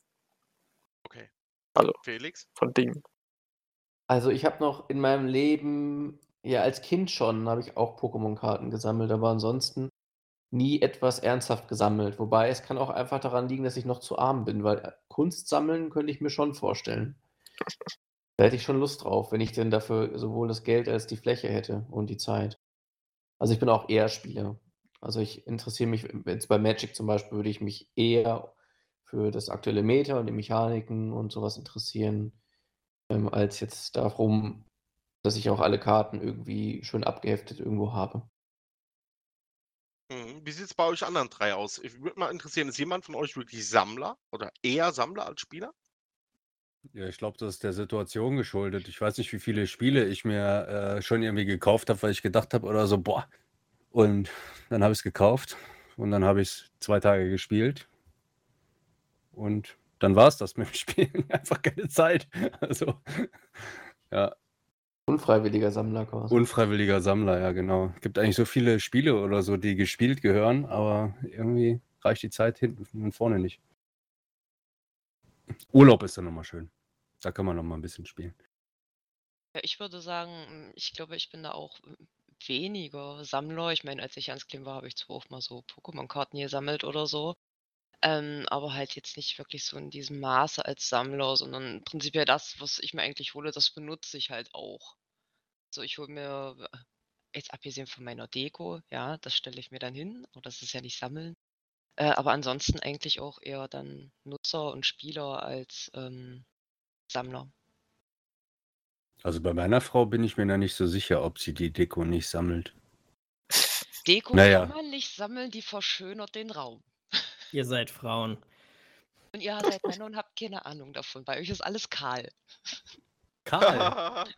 S1: Okay.
S3: Also-
S1: Felix?
S3: von Ding.
S2: Also ich habe noch in meinem Leben, ja als Kind schon, habe ich auch Pokémon-Karten gesammelt, aber ansonsten nie etwas ernsthaft gesammelt. Wobei es kann auch einfach daran liegen, dass ich noch zu arm bin, weil äh, Kunst sammeln könnte ich mir schon vorstellen. Da hätte ich schon Lust drauf, wenn ich denn dafür sowohl das Geld als die Fläche hätte und die Zeit. Also ich bin auch eher Spieler. Also ich interessiere mich, jetzt bei Magic zum Beispiel, würde ich mich eher für das aktuelle Meta und die Mechaniken und sowas interessieren, ähm, als jetzt darum, dass ich auch alle Karten irgendwie schön abgeheftet irgendwo habe.
S1: Mhm. Wie sieht es bei euch anderen drei aus? Ich würde mal interessieren, ist jemand von euch wirklich Sammler oder eher Sammler als Spieler?
S4: Ja, ich glaube, das ist der Situation geschuldet. Ich weiß nicht, wie viele Spiele ich mir äh, schon irgendwie gekauft habe, weil ich gedacht habe oder so, boah. Und dann habe ich es gekauft und dann habe ich es zwei Tage gespielt. Und dann war es das mit dem Spielen. Einfach keine Zeit. Also, ja,
S2: Unfreiwilliger Sammler quasi.
S4: unfreiwilliger Sammler, ja, genau. Gibt eigentlich so viele Spiele oder so, die gespielt gehören, aber irgendwie reicht die Zeit hinten und vorne nicht. Urlaub ist dann nochmal schön. Da kann man nochmal ein bisschen spielen.
S5: Ja, ich würde sagen, ich glaube, ich bin da auch weniger Sammler. Ich meine, als ich ganz klein war, habe ich zwar auch mal so Pokémon-Karten gesammelt oder so. Ähm, aber halt jetzt nicht wirklich so in diesem Maße als Sammler, sondern prinzipiell das, was ich mir eigentlich hole, das benutze ich halt auch. So, ich hole mir, jetzt abgesehen von meiner Deko, ja, das stelle ich mir dann hin, aber das ist ja nicht Sammeln. Äh, aber ansonsten eigentlich auch eher dann Nutzer und Spieler als ähm, Sammler.
S4: Also bei meiner Frau bin ich mir da nicht so sicher, ob sie die Deko nicht sammelt.
S5: Deko
S4: Naja.
S5: kann man nicht sammeln, die verschönert den Raum.
S6: Ihr seid Frauen.
S5: Und ihr seid Männer und habt keine Ahnung davon. Bei euch ist alles kahl.
S6: Karl.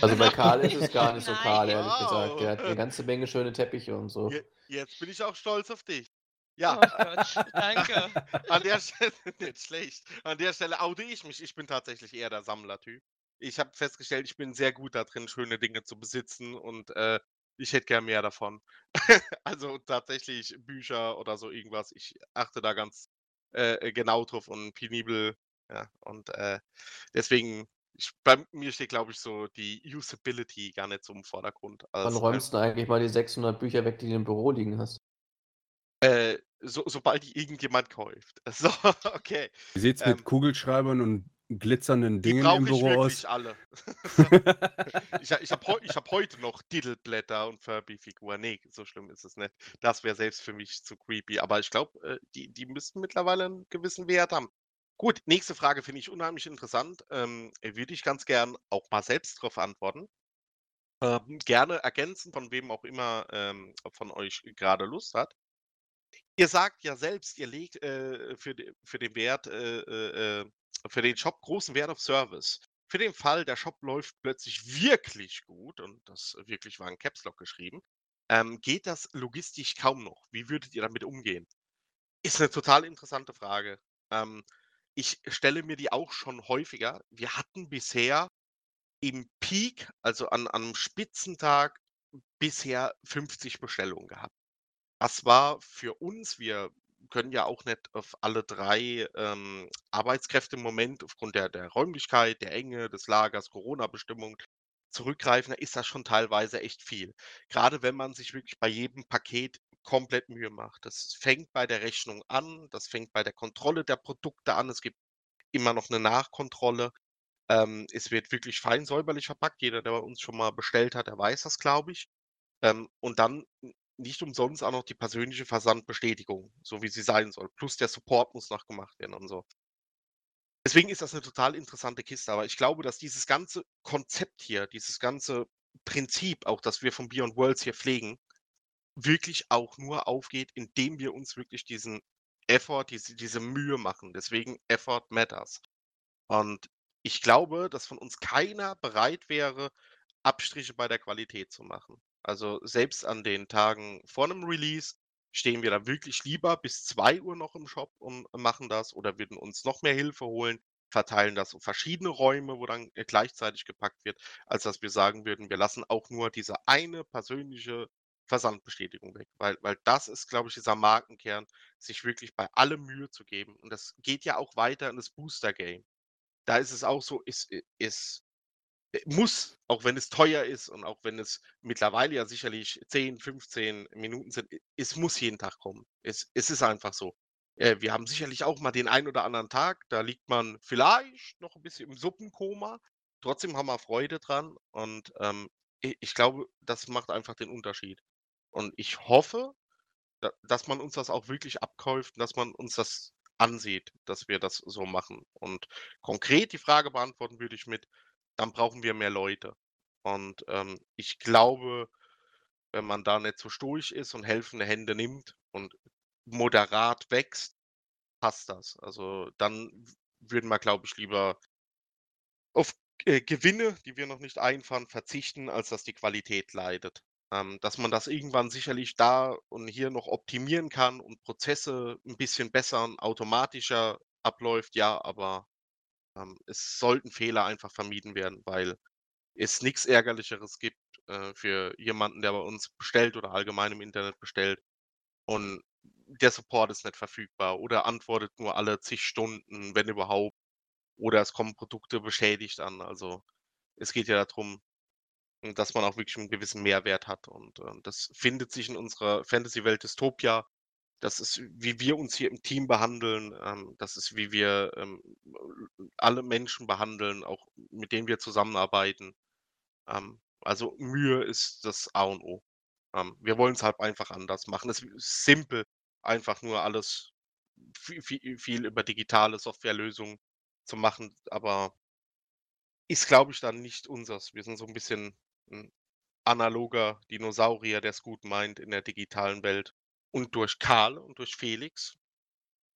S2: Also bei Karl ist es gar nicht so kahl, ehrlich
S1: Wow.
S2: gesagt. Der hat eine ganze Menge schöne Teppiche und so.
S1: Je- Jetzt bin ich auch stolz auf dich.
S5: Oh
S1: Ja,
S5: Gott, danke.
S1: an der Stelle, nicht schlecht. An der Stelle oute ich mich. Ich bin tatsächlich eher der Sammlertyp. Ich habe festgestellt, ich bin sehr gut da drin, schöne Dinge zu besitzen und äh, ich hätte gern mehr davon. also tatsächlich Bücher oder so irgendwas. Ich achte da ganz äh, genau drauf und penibel. Ja, und äh, deswegen, ich, bei mir steht, glaube ich, so die Usability gar nicht so im Vordergrund.
S2: Wann räumst du eigentlich mal die 600 Bücher weg, die du im Büro liegen hast?
S1: äh, so, sobald die irgendjemand kauft. So, okay.
S4: Wie sieht's
S1: Ähm,
S4: mit Kugelschreibern und glitzernden Dingen im
S1: ich
S4: Büro aus?
S1: alle. ich ich habe heu, ich hab heute noch Diddleblätter und Furby-Figuren. Nee, so schlimm ist es nicht. Das wäre selbst für mich zu creepy. Aber ich glaube, äh, die, die müssten mittlerweile einen gewissen Wert haben. Gut, nächste Frage finde ich unheimlich interessant. Ähm, würde ich ganz gern auch mal selbst darauf antworten. Ähm, gerne ergänzen, von wem auch immer ähm, von euch gerade Lust hat. Ihr sagt ja selbst, ihr legt äh, für, für den Wert äh, äh, äh, für den Shop großen Wert auf Service. Für den Fall, der Shop läuft plötzlich wirklich gut, und das wirklich war in Caps Lock geschrieben, ähm, geht das logistisch kaum noch. Wie würdet ihr damit umgehen? Ist eine total interessante Frage. Ähm, ich stelle mir die auch schon häufiger. Wir hatten bisher im Peak, also an an 'nem Spitzentag, bisher 50 Bestellungen gehabt. Das war für uns wir können ja auch nicht auf alle 3 ähm, Arbeitskräfte im Moment aufgrund der der Räumlichkeit, der Enge, des Lagers, Corona-Bestimmungen zurückgreifen. Da ist das schon teilweise echt viel. Gerade wenn man sich wirklich bei jedem Paket komplett Mühe macht. Das fängt bei der Rechnung an, das fängt bei der Kontrolle der Produkte an. Es gibt immer noch eine Nachkontrolle. Ähm, es wird wirklich fein säuberlich verpackt. Jeder, der bei uns schon mal bestellt hat, der weiß das, glaube ich. Ähm, und dann nicht umsonst auch noch die persönliche Versandbestätigung, so wie sie sein soll. Plus der Support muss noch gemacht werden und so. Deswegen ist das eine total interessante Kiste. Aber ich glaube, dass dieses ganze Konzept hier, dieses ganze Prinzip, auch das wir von Beyond Worlds hier pflegen, wirklich auch nur aufgeht, indem wir uns wirklich diesen Effort, diese, diese Mühe machen. Deswegen Effort matters. Und ich glaube, dass von uns keiner bereit wäre, Abstriche bei der Qualität zu machen. Also selbst an den Tagen vor einem Release stehen wir da wirklich lieber bis 2 Uhr noch im Shop und machen das oder würden uns noch mehr Hilfe holen, verteilen das auf verschiedene Räume, wo dann äh, gleichzeitig gepackt wird, als dass wir sagen würden, wir lassen auch nur diese eine persönliche Versandbestätigung weg. Weil, weil das ist, glaube ich, dieser Markenkern, sich wirklich bei allem Mühe zu geben. Und das geht ja auch weiter in das Booster-Game. Da ist es auch so, ist, äh, muss, auch wenn es teuer ist und auch wenn es mittlerweile ja sicherlich 10, 15 Minuten sind, es muss jeden Tag kommen. Es, es ist einfach so. Äh, wir haben sicherlich auch mal den einen oder anderen Tag, da liegt man vielleicht noch ein bisschen im Suppenkoma. Trotzdem haben wir Freude dran und ähm, ich glaube, das macht einfach den Unterschied. Und ich hoffe, da, dass man uns das auch wirklich abkauft und dass man uns das ansieht, dass wir das so machen. Und konkret die Frage beantworten würde ich mit, dann brauchen wir mehr Leute. Und ähm, ich glaube, wenn man da nicht so stoisch ist und helfende Hände nimmt und moderat wächst, passt das. Also dann würden wir, glaube ich, lieber auf äh, Gewinne, die wir noch nicht einfahren, verzichten, als dass die Qualität leidet. Ähm, dass man das irgendwann sicherlich da und hier noch optimieren kann und Prozesse ein bisschen besser und automatischer abläuft, ja, aber ähm, es sollten Fehler einfach vermieden werden, weil es nichts Ärgerlicheres gibt äh, für jemanden, der bei uns bestellt oder allgemein im Internet bestellt und der Support ist nicht verfügbar oder antwortet nur alle zig Stunden, wenn überhaupt, oder es kommen Produkte beschädigt an. Also es geht ja darum, dass man auch wirklich einen gewissen Mehrwert hat und äh, das findet sich in unserer Fantasy-Welt Dystopia das ist, wie wir uns hier im Team behandeln. Ähm, das ist, wie wir ähm, alle Menschen behandeln, auch mit denen wir zusammenarbeiten. Ähm, also Mühe ist das A und O. Ähm, wir wollen es halt einfach anders machen. Es ist simpel, einfach nur alles viel, viel, viel über digitale Softwarelösungen zu machen, aber ist, glaube ich, dann nicht unseres. Wir sind so ein bisschen ein analoger Dinosaurier, der es gut meint in der digitalen Welt. Und durch Karl und durch Felix,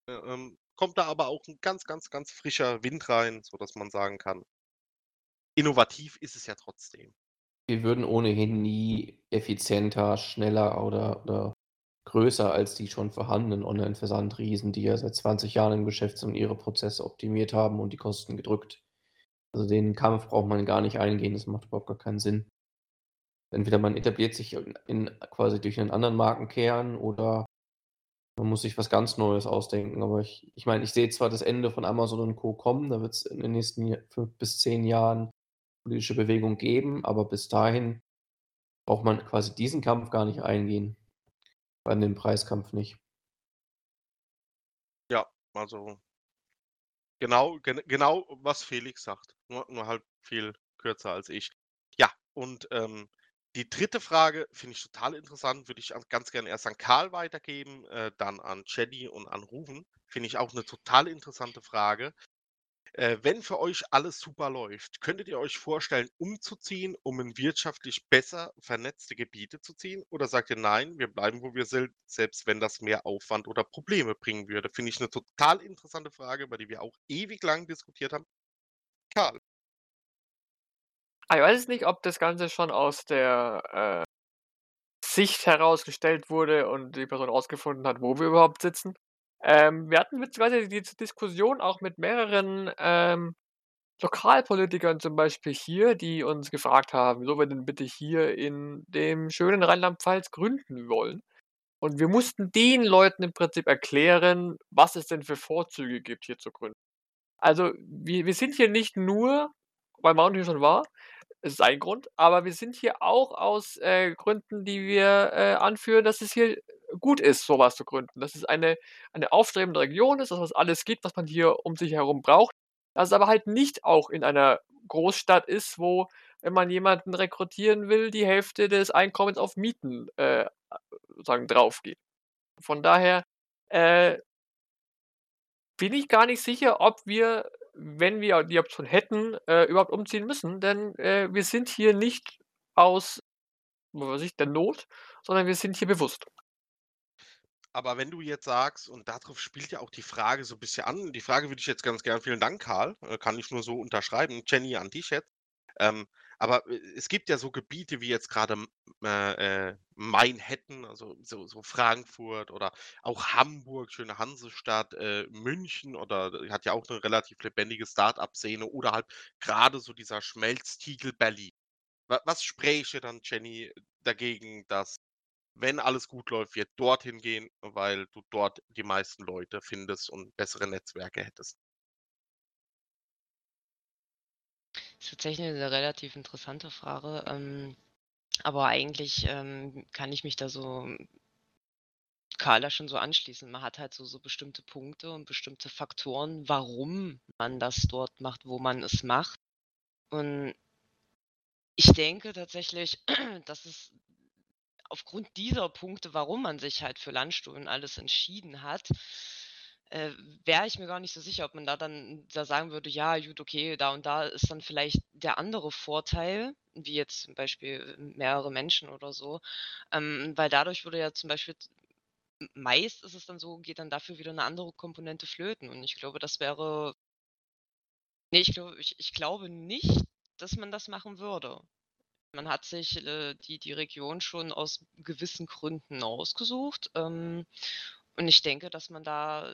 S1: äh, ähm, kommt da aber auch ein ganz, ganz, ganz frischer Wind rein, sodass man sagen kann innovativ ist es ja trotzdem.
S2: Wir würden ohnehin nie effizienter, schneller oder oder größer als die schon vorhandenen Online-Versandriesen, die ja seit 20 Jahren im Geschäft sind und ihre Prozesse optimiert haben und die Kosten gedrückt. Also den Kampf braucht man gar nicht eingehen, das macht überhaupt gar keinen Sinn. Entweder man etabliert sich in, in quasi durch einen anderen Markenkern oder man muss sich was ganz Neues ausdenken. Aber ich, ich meine, ich sehe zwar das Ende von Amazon und Co. kommen, da wird es in den nächsten fünf bis zehn Jahren politische Bewegung geben, aber bis dahin braucht man quasi diesen Kampf gar nicht eingehen. Bei dem Preiskampf nicht.
S1: Ja, also genau, gen genau was Felix sagt. Nur, nur halt viel kürzer als ich. Ja, und ähm, die dritte Frage finde ich total interessant, würde ich ganz gerne erst an Karl weitergeben, äh, dann an Jenny und an Ruven. Finde ich auch eine total interessante Frage. Äh, wenn für euch alles super läuft, könntet ihr euch vorstellen, umzuziehen, um in wirtschaftlich besser vernetzte Gebiete zu ziehen? Oder sagt ihr nein, wir bleiben, wo wir sind, selbst wenn das mehr Aufwand oder Probleme bringen würde? Finde ich eine total interessante Frage, über die wir auch ewig lang diskutiert haben. Karl.
S3: Ah, ich weiß nicht, ob das Ganze schon aus der äh, Sicht herausgestellt wurde und die Person rausgefunden hat, wo wir überhaupt sitzen. Ähm, wir hatten witzigerweise die Diskussion auch mit mehreren ähm, Lokalpolitikern zum Beispiel hier, die uns gefragt haben, wieso wir denn bitte hier in dem schönen Rheinland-Pfalz gründen wollen. Und wir mussten den Leuten im Prinzip erklären, was es denn für Vorzüge gibt, hier zu gründen. Also, wir, wir sind hier nicht nur, weil Mountain schon war, ist ein Grund, aber wir sind hier auch aus äh, Gründen, die wir äh, anführen, dass es hier gut ist, sowas zu gründen. Dass es eine, eine aufstrebende Region ist, dass es alles gibt, was man hier um sich herum braucht. Dass es aber halt nicht auch in einer Großstadt ist, wo, wenn man jemanden rekrutieren will, die Hälfte des Einkommens auf Mieten äh, sozusagen drauf geht. Von daher äh, bin ich gar nicht sicher, ob wir, wenn wir die Option hätten, äh, überhaupt umziehen müssen. Denn äh, wir sind hier nicht aus was der Not, sondern wir sind hier bewusst.
S1: Aber wenn du jetzt sagst, und darauf spielt ja auch die Frage so ein bisschen an, die Frage würde ich jetzt ganz gern, vielen Dank, Karl, äh, kann ich nur so unterschreiben, Jenny an dich jetzt. Ähm, aber äh, es gibt ja so Gebiete wie jetzt gerade äh, äh, Mainhattan, also so, so Frankfurt oder auch Hamburg, schöne Hansestadt, äh, München oder hat ja auch eine relativ lebendige Start-up-Szene oder halt gerade so dieser Schmelztiegel Berlin. Was, was spräche dann, Jenny, dagegen, dass wenn alles gut läuft, wir dorthin gehen, weil du dort die meisten Leute findest und bessere Netzwerke hättest.
S5: Ist tatsächlich eine relativ interessante Frage. Ähm, aber eigentlich ähm, kann ich mich da so Carla schon so anschließen. Man hat halt so, so bestimmte Punkte und bestimmte Faktoren, warum man das dort macht, wo man es macht. Und ich denke tatsächlich, dass es aufgrund dieser Punkte, warum man sich halt für Landstuhl und alles entschieden hat, äh, wäre ich mir gar nicht so sicher, ob man da dann da sagen würde, ja, gut, okay, da und da ist dann vielleicht der andere Vorteil, wie jetzt zum Beispiel mehrere Menschen oder so, ähm, weil dadurch würde ja zum Beispiel meist ist es dann so, geht dann dafür wieder eine andere Komponente flöten. Und ich glaube, das wäre. Nee, ich glaube, ich, ich glaube nicht, dass man das machen würde. Man hat sich äh, die, die Region schon aus gewissen Gründen ausgesucht. Ähm, und ich denke, dass man da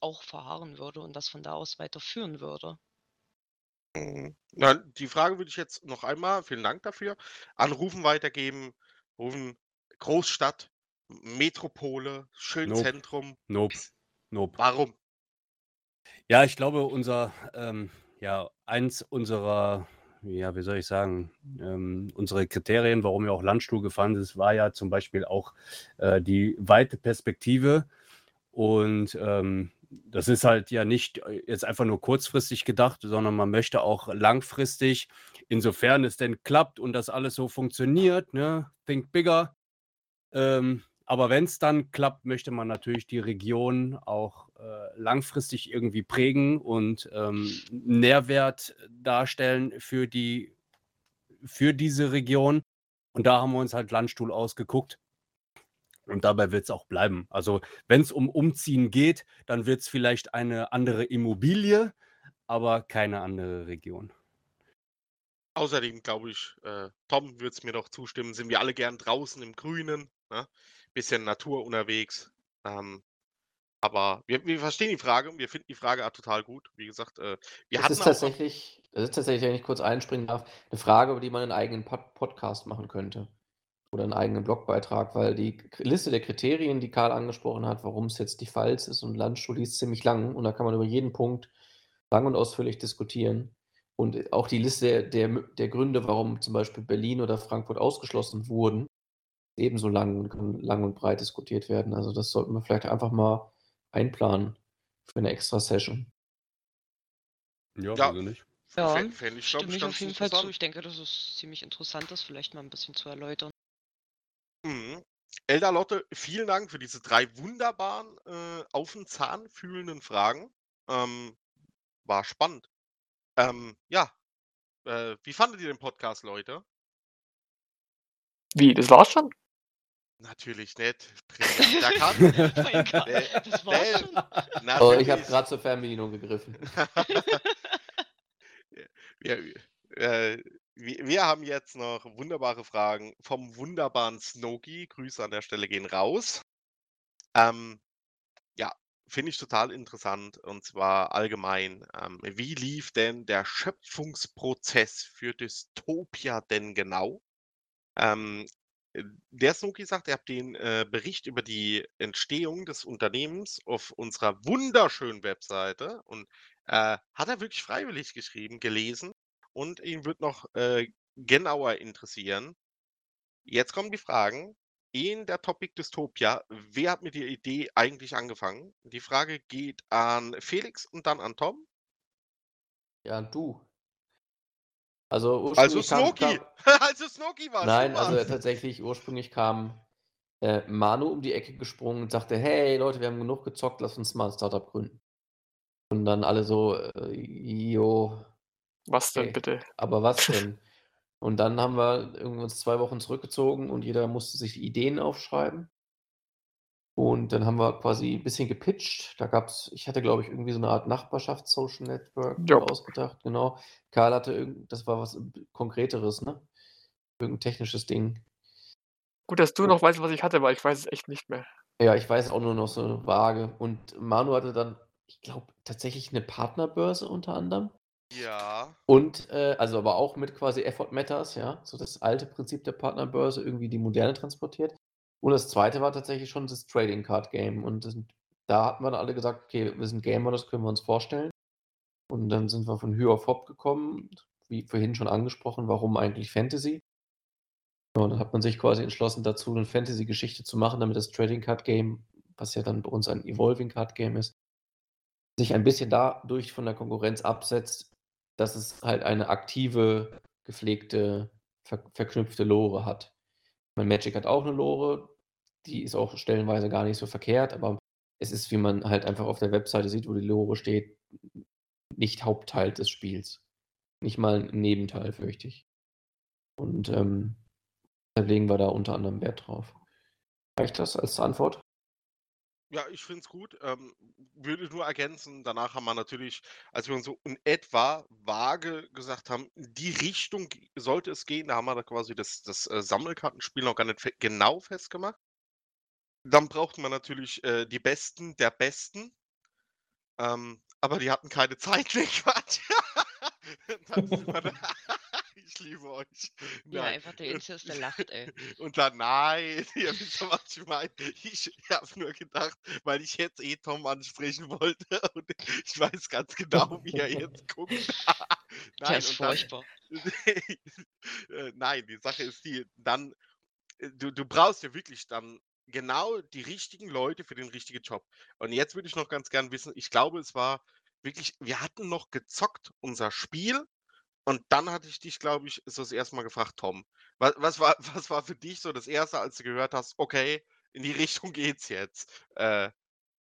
S5: auch verharren würde und das von da aus weiterführen würde.
S1: Mhm. Na, die Frage würde ich jetzt noch einmal, vielen Dank dafür, anrufen weitergeben. Rufen Großstadt, Metropole, schön
S4: Nope.
S1: Zentrum.
S4: Nope. Nope.
S1: Warum?
S4: Ja, ich glaube, unser, ähm, ja, eins unserer ja, wie soll ich sagen, ähm, unsere Kriterien, warum wir auch Landstuhl gefahren sind, war ja zum Beispiel auch äh, die weite Perspektive. Und ähm, das ist halt ja nicht äh, jetzt einfach nur kurzfristig gedacht, sondern man möchte auch langfristig, insofern es denn klappt und das alles so funktioniert, ne, think bigger. Ähm, aber wenn es dann klappt, möchte man natürlich die Region auch äh, langfristig irgendwie prägen und ähm, Nährwert darstellen für, die, für diese Region. Und da haben wir uns halt Landstuhl ausgeguckt. Und dabei wird es auch bleiben. Also wenn es um Umziehen geht, dann wird es vielleicht eine andere Immobilie, aber keine andere Region.
S1: Außerdem glaube ich, äh, Tom wird es mir doch zustimmen, sind wir alle gern draußen im Grünen. Ne? bisschen Natur unterwegs. Ähm, aber wir, wir verstehen die Frage und wir finden die Frage auch total gut. Wie gesagt, äh, wir
S2: Das
S1: hatten
S2: ist tatsächlich, das ist tatsächlich, wenn ich kurz einspringen darf, eine Frage, über die man einen eigenen Pod Podcast machen könnte. Oder einen eigenen Blogbeitrag, weil die Liste der Kriterien, die Karl angesprochen hat, warum es jetzt die Pfalz ist und Landstuhl, die ist ziemlich lang und da kann man über jeden Punkt lang und ausführlich diskutieren. Und auch die Liste der, der, Gründe, warum zum Beispiel Berlin oder Frankfurt ausgeschlossen wurden, ebenso lang, lang und breit diskutiert werden. Also das sollten wir vielleicht einfach mal einplanen für eine extra Session.
S4: Ja,
S1: Ja.
S4: wieso nicht?
S5: Ja,
S1: fände ich, glaube
S5: Stimme
S1: ich,
S5: ich auf jeden Fall zu. Ich denke, das ist ziemlich interessant, das vielleicht mal ein bisschen zu erläutern.
S1: Mhm. Elda Lotte, vielen Dank für diese drei wunderbaren, äh, auf den Zahn fühlenden Fragen. Ähm, war spannend. Ähm, ja, äh, wie fandet ihr den Podcast, Leute?
S3: Wie, das war's schon?
S1: Natürlich nicht. Der kann.
S5: Mein Gott,
S1: Der-
S5: das war's schon.
S2: Oh, ich habe gerade zur Fernbedienung gegriffen.
S1: wir, äh, wir, haben jetzt noch wunderbare Fragen vom wunderbaren Snoki. Grüße an der Stelle gehen raus. Ähm, ja, finde ich total interessant. Und zwar allgemein, ähm, wie lief denn der Schöpfungsprozess für Dystopia denn genau? Ähm, äh, der Snoki sagt, ihr habt den äh, Bericht über die Entstehung des Unternehmens auf unserer wunderschönen Webseite und äh, hat er wirklich freiwillig geschrieben, gelesen und ihn wird noch äh, genauer interessieren. Jetzt kommen die Fragen. In der Topic Dystopia, wer hat mit der Idee eigentlich angefangen? Die Frage geht an Felix und dann an Tom.
S2: Ja, du. Also
S1: Also Snoki!
S2: kam,
S1: also Snoki war
S2: Nein, also tatsächlich ursprünglich kam äh, Manu um die Ecke gesprungen und sagte, hey Leute, wir haben genug gezockt, lass uns mal ein Startup gründen. Und dann alle so, äh, jo,
S3: Was denn
S2: Okay.
S3: bitte?
S2: aber was denn? Und dann haben wir irgendwie uns zwei Wochen zurückgezogen und jeder musste sich Ideen aufschreiben. Und dann haben wir quasi ein bisschen gepitcht. Da gab es, ich hatte, glaube ich, irgendwie so eine Art Nachbarschafts-Social Network
S3: Jupp.
S2: ausgedacht, genau. Karl hatte irgend, das war was Konkreteres, ne? Irgendein technisches Ding.
S3: Gut, dass du noch weißt, was ich hatte, weil ich weiß es echt nicht mehr.
S2: Ja, ich weiß auch nur noch so vage. Und Manu hatte dann, ich glaube, tatsächlich eine Partnerbörse unter anderem.
S1: Ja.
S2: Und, äh, also aber auch mit quasi Effort Matters, ja, so das alte Prinzip der Partnerbörse, irgendwie die moderne transportiert. Und das zweite war tatsächlich schon das Trading Card Game. Und das, da hatten wir dann alle gesagt, okay, wir sind Gamer, das können wir uns vorstellen. Und dann sind wir von Hü auf Hop gekommen, wie vorhin schon angesprochen, warum eigentlich Fantasy? Und dann hat man sich quasi entschlossen dazu, eine Fantasy-Geschichte zu machen, damit das Trading Card Game, was ja dann bei uns ein Evolving Card Game ist, sich ein bisschen dadurch von der Konkurrenz absetzt, dass es halt eine aktive, gepflegte, ver verknüpfte Lore hat. Mein Magic hat auch eine Lore, die ist auch stellenweise gar nicht so verkehrt, aber es ist, wie man halt einfach auf der Webseite sieht, wo die Lore steht, nicht Hauptteil des Spiels. Nicht mal ein Nebenteil, fürchte ich. Und ähm, da legen wir da unter anderem Wert drauf. Reicht das als Antwort?
S1: Ja, ich finde es gut. Ähm, würde nur ergänzen, danach haben wir natürlich, als wir uns so in etwa vage gesagt haben, die Richtung sollte es gehen, da haben wir da quasi das, das äh, Sammelkartenspiel noch gar nicht genau festgemacht. Dann braucht man natürlich äh, die Besten der Besten. Ähm, aber die hatten keine Zeit mehr, Ich liebe euch.
S5: Ja,
S1: Nein.
S5: einfach der Inzius, der lacht, ey.
S1: Und dann, nein, ihr wisst doch, was ich meine. Ich habe nur gedacht, weil ich jetzt eh Tom ansprechen wollte und ich weiß ganz genau, wie er jetzt guckt.
S5: Der ist
S1: und dann-
S5: furchtbar.
S1: Äh, Nein, die Sache ist die, dann, äh, du, du brauchst ja wirklich dann genau die richtigen Leute für den richtigen Job. Und jetzt würde ich noch ganz gern wissen, ich glaube, es war wirklich, wir hatten noch gezockt, unser Spiel. Und dann hatte ich dich, glaube ich, so das erste Mal gefragt, Tom, was, was, war, was war für dich so das Erste, als du gehört hast, okay, in die Richtung geht's jetzt? Äh,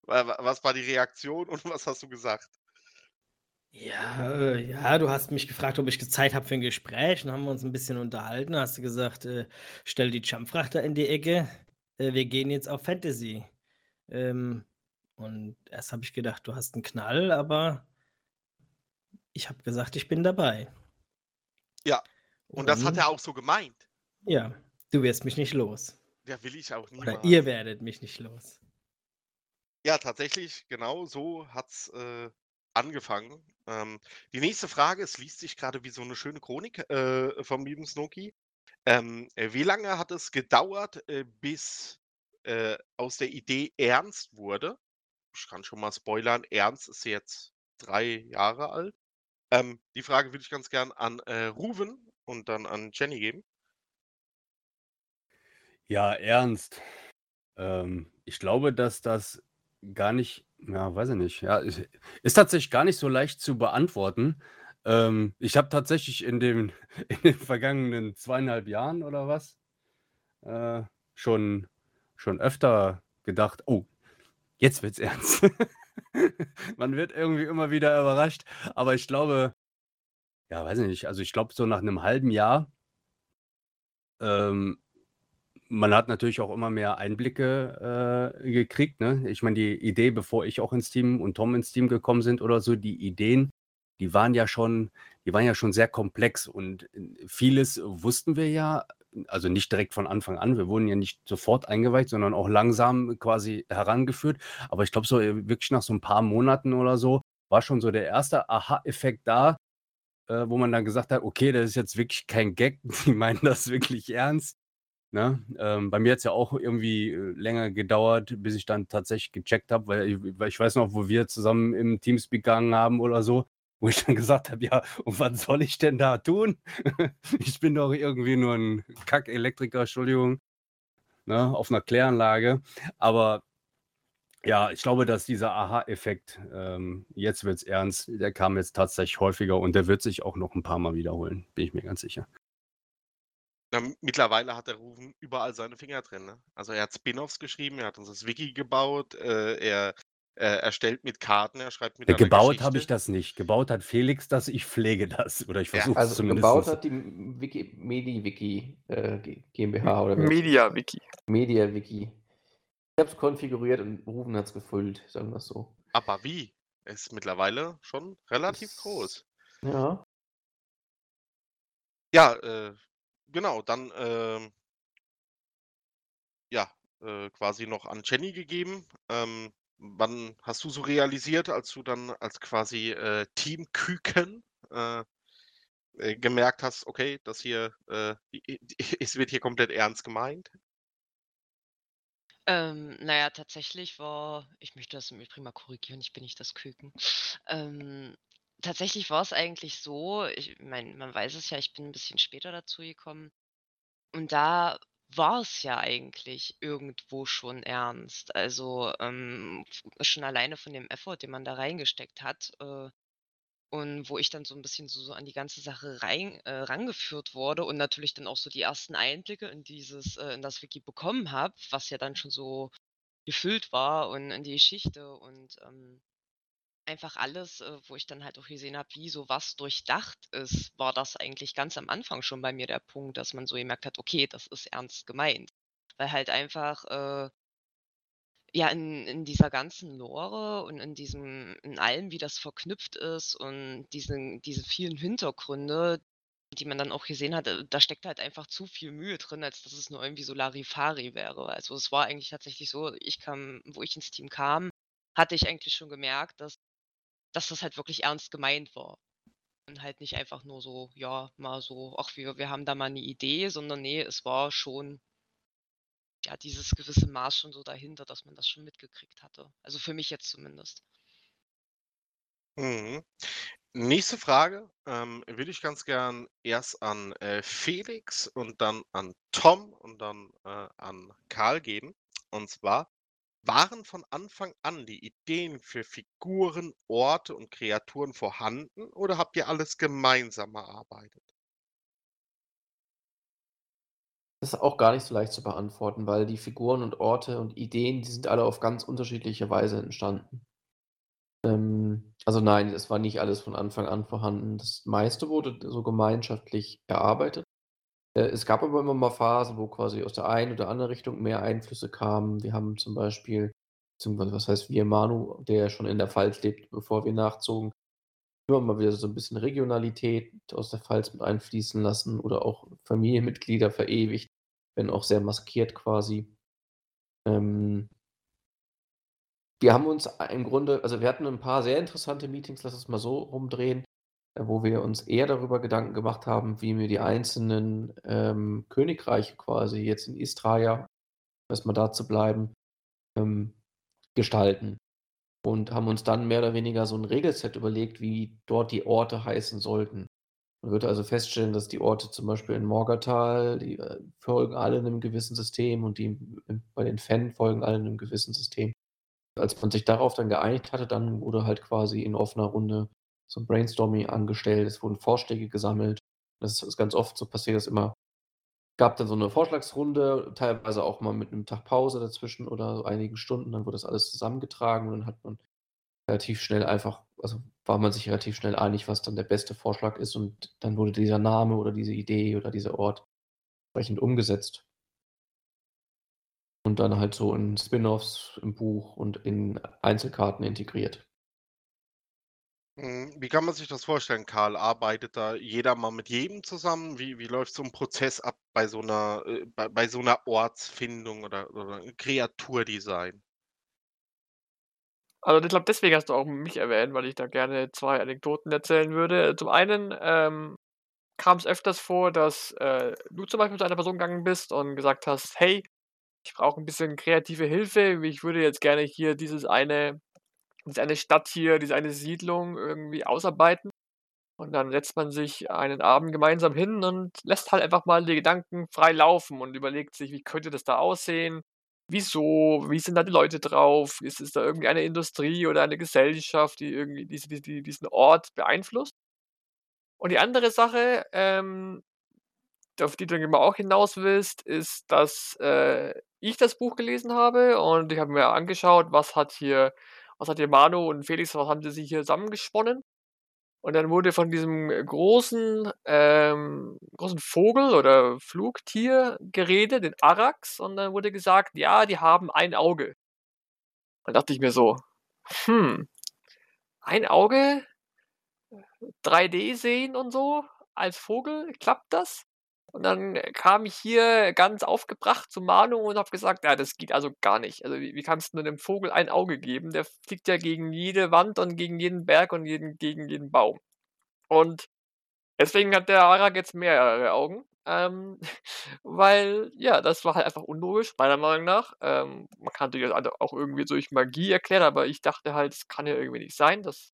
S1: wa- wa- was war die Reaktion und was hast du gesagt?
S6: Ja, ja, du hast mich gefragt, ob ich Zeit habe für ein Gespräch. Dann haben wir uns ein bisschen unterhalten. Hast du gesagt, äh, stell die Jumpfrachter in die Ecke. Äh, wir gehen jetzt auf Fantasy. Ähm, und erst habe ich gedacht, du hast einen Knall, aber ich habe gesagt, ich bin dabei.
S1: Ja, Und das hat er auch so gemeint.
S6: Ja, du wirst mich nicht los.
S1: Ja, will ich auch
S6: Oder
S1: niemals.
S6: ihr werdet mich nicht los.
S1: Ja, tatsächlich, genau so hat's äh, angefangen. Ähm, die nächste Frage, es liest sich gerade wie so eine schöne Chronik äh, vom lieben Snoki. Ähm, äh, wie lange hat es gedauert, äh, bis äh, aus der Idee ernst wurde? Ich kann schon mal spoilern, Ernst ist jetzt drei Jahre alt. Ähm, die Frage würde ich ganz gern an äh, Ruven und dann an Jenny geben.
S4: Ja, ernst. Ähm, ich glaube, dass das gar nicht, ja, weiß ich nicht. Ja, ist, tatsächlich gar nicht so leicht zu beantworten. Ähm, ich habe tatsächlich in, dem, in den vergangenen zweieinhalb Jahren oder was äh, schon, schon öfter gedacht, oh, jetzt wird's ernst. Man wird irgendwie immer wieder überrascht. Aber ich glaube ja, weiß ich nicht. Also, ich glaube, so nach einem halben Jahr ähm, man hat natürlich auch immer mehr Einblicke, äh, gekriegt, ne? Ich meine, die Idee, bevor ich auch ins Team und Tom ins Team gekommen sind oder so, die Ideen, die waren ja schon die waren ja schon sehr komplex und, äh, vieles wussten wir ja, also nicht direkt von Anfang an. Wir wurden ja nicht sofort eingeweicht, sondern auch langsam quasi herangeführt. Aber ich glaube, so, äh, wirklich nach so ein paar Monaten oder so war schon so der erste Aha-Effekt da, äh, wo man dann gesagt hat: „Okay, das ist jetzt wirklich kein Gag, die meinen das wirklich ernst.“ Ne? Ähm, bei mir hat es ja auch irgendwie, äh, länger gedauert, bis ich dann tatsächlich gecheckt habe, weil weil ich weiß noch, wo wir zusammen im Teamspeak gegangen haben oder so, wo ich dann gesagt habe: „Ja, und was soll ich denn da tun? Ich bin doch irgendwie nur ein Kack-Elektriker, Entschuldigung, ne, auf einer Kläranlage.“ Aber ja, ich glaube, dass dieser Aha-Effekt, ähm, jetzt es ernst, der kam jetzt tatsächlich häufiger und der wird sich auch noch ein paar Mal wiederholen, bin ich mir ganz sicher.
S1: Ja, mittlerweile hat der Rufen überall seine Finger drin, ne? Also, er hat Spin-offs geschrieben, er hat uns das Wiki gebaut, äh, er er erstellt mit Karten, er schreibt mit
S4: Ja,
S1: einer
S4: gebaut habe ich das nicht. Gebaut hat Felix das, ich pflege das oder ich
S1: Ja.
S4: versuche es
S2: Also, gebaut
S4: zumindestens.
S2: hat die Wiki MediWiki, äh, GmbH oder.
S3: MediaWiki.
S2: MediaWiki. Ich habe es konfiguriert und Rufen hat es gefüllt, sagen wir's so.
S1: Aber wie? Ist mittlerweile schon relativ
S2: Das
S1: groß.
S2: ja.
S1: Ja, äh, genau, dann, ähm ja, äh, quasi noch an Jenny gegeben. Ähm, wann hast du so realisiert, als du dann als quasi, äh, Teamküken, äh, äh, gemerkt hast: „Okay, das hier, äh, es wird hier komplett ernst gemeint?“
S5: Ähm, na ja, tatsächlich war ich möchte das im Übrigen mal korrigieren, ich bin nicht das Küken. Ähm, tatsächlich war es eigentlich so, ich meine, man weiß es ja, ich bin 'n bisschen später dazu gekommen und da war es ja eigentlich irgendwo schon ernst. Also, ähm, schon alleine von dem Effort, den man da reingesteckt hat, äh, und wo ich dann so 'n bisschen so so an die ganze Sache rein äh, rangeführt wurde und natürlich dann auch so die ersten Einblicke in dieses äh, in das Wiki bekommen habe, was ja dann schon so gefüllt war und in die Geschichte und, ähm, einfach alles, äh, wo ich dann halt auch gesehen habe, wie so was durchdacht ist, war das eigentlich ganz am Anfang schon bei mir der Punkt, dass man so gemerkt hat: „Okay, das ist ernst gemeint.“ Weil halt einfach, äh ja, in in dieser ganzen Lore und in diesem in allem, wie das verknüpft ist und diesen diese vielen Hintergründe, die man dann auch gesehen hat, äh, da steckt halt einfach zu viel Mühe drin, als dass es nur irgendwie so Larifari wäre. Also, es war eigentlich tatsächlich so, ich kam wo ich ins Team kam, hatte ich eigentlich schon gemerkt, dass dass das halt wirklich ernst gemeint war und halt nicht einfach nur so, ja, mal so: „Ach, wir wir haben da mal 'ne Idee“, sondern ne, es war schon ja, dieses gewisse Maß schon so dahinter, dass man das schon mitgekriegt hatte. Also, für mich jetzt zumindest.
S1: Mhm. Nächste Frage, ähm, würde ich ganz gern erst an, äh, Felix und dann an Tom und dann, äh, an Karl geben. Und zwar: Waren von Anfang an die Ideen für Figuren, Orte und Kreaturen vorhanden oder habt ihr alles gemeinsam erarbeitet?
S2: Das ist auch gar nicht so leicht zu beantworten, weil die Figuren und Orte und Ideen, die sind alle auf ganz unterschiedliche Weise entstanden. Ähm, also nein, es war nicht alles von Anfang an vorhanden. Das meiste wurde so gemeinschaftlich erarbeitet. Äh, es gab aber immer mal Phasen, wo quasi aus der einen oder anderen Richtung mehr Einflüsse kamen. Wir haben zum Beispiel beziehungsweise was heißt wir, Manu, der schon in der Pfalz lebt, bevor wir nachzogen, immer mal wieder so 'n bisschen Regionalität aus der Pfalz mit einfließen lassen oder auch Familienmitglieder verewigt, wenn auch sehr maskiert quasi. Ähm wir haben uns im Grunde also, wir hatten 'n paar sehr interessante Meetings, lass es mal so rumdrehen, wo wir uns eher darüber Gedanken gemacht haben, wie wir die einzelnen, ähm, Königreiche quasi jetzt in Istria, um erst mal da zu bleiben, ähm, gestalten. Und haben uns dann mehr oder weniger so 'n Regelset überlegt, wie dort die Orte heißen sollten. Man würde also feststellen, dass die Orte zum Beispiel in Morgerthal, die, äh, folgen alle 'nem gewissen System und die im bei den Fen folgen alle 'nem gewissen System. Als man sich darauf dann geeinigt hatte, dann wurde halt quasi in offener Runde so 'n Brainstorming angestellt. Es wurden Vorschläge gesammelt. Das ist ganz oft so passiert, dass immer gab dann so 'ne Vorschlagsrunde, teilweise auch mal mit 'nem Tag Pause dazwischen oder so einigen Stunden, dann wurde das alles zusammengetragen und dann hat man relativ schnell einfach, also war man sich relativ schnell einig, was dann der beste Vorschlag ist und dann wurde dieser Name oder diese Idee oder dieser Ort entsprechend umgesetzt. Und dann halt so in Spin-offs im Buch und in Einzelkarten integriert.
S1: Hm, wie kann man sich das vorstellen, Karl? Arbeitet da jeder mal mit jedem zusammen? Wie, wie läuft so ein Prozess ab bei so einer, äh, bei, bei so einer Ortsfindung oder, oder Kreaturdesign?
S3: Also ich glaube, deswegen hast du auch mich erwähnt, weil ich da gerne zwei Anekdoten erzählen würde. Zum einen ähm, kam es öfters vor, dass äh, du zum Beispiel zu einer Person gegangen bist und gesagt hast, hey, ich brauche ein bisschen kreative Hilfe. Ich würde jetzt gerne hier dieses eine diese eine Stadt hier, diese eine Siedlung irgendwie ausarbeiten. Und dann setzt man sich einen Abend gemeinsam hin und lässt halt einfach mal die Gedanken frei laufen und überlegt sich, wie könnte das da aussehen? Wieso? Wie sind da die Leute drauf? Ist es da irgendwie eine Industrie oder eine Gesellschaft, die irgendwie diese, die, diesen Ort beeinflusst? Und die andere Sache, ähm, auf die du immer auch hinaus willst, ist, dass äh, ich das Buch gelesen habe und ich habe mir angeschaut, was hat hier was hat hier Manu und Felix, was haben sie sich hier zusammengesponnen? Und dann wurde von diesem großen, ähm, großen Vogel oder Flugtier geredet, den Arax, und dann wurde gesagt, ja, die haben ein Auge. Dann dachte ich mir so, hm, ein Auge, 3D sehen und so, als Vogel, klappt das? Und dann kam ich hier ganz aufgebracht zu Manu und habe gesagt, ja, das geht also gar nicht. Also wie, wie kannst du einem Vogel ein Auge geben? Der fliegt ja gegen jede Wand und gegen jeden Berg und jeden, gegen jeden Baum. Und deswegen hat der Arak jetzt mehrere Augen. Ähm, weil, ja, das war halt einfach unlogisch, meiner Meinung nach. Ähm, man kann natürlich das auch irgendwie durch Magie erklären, aber ich dachte halt, es kann ja irgendwie nicht sein, dass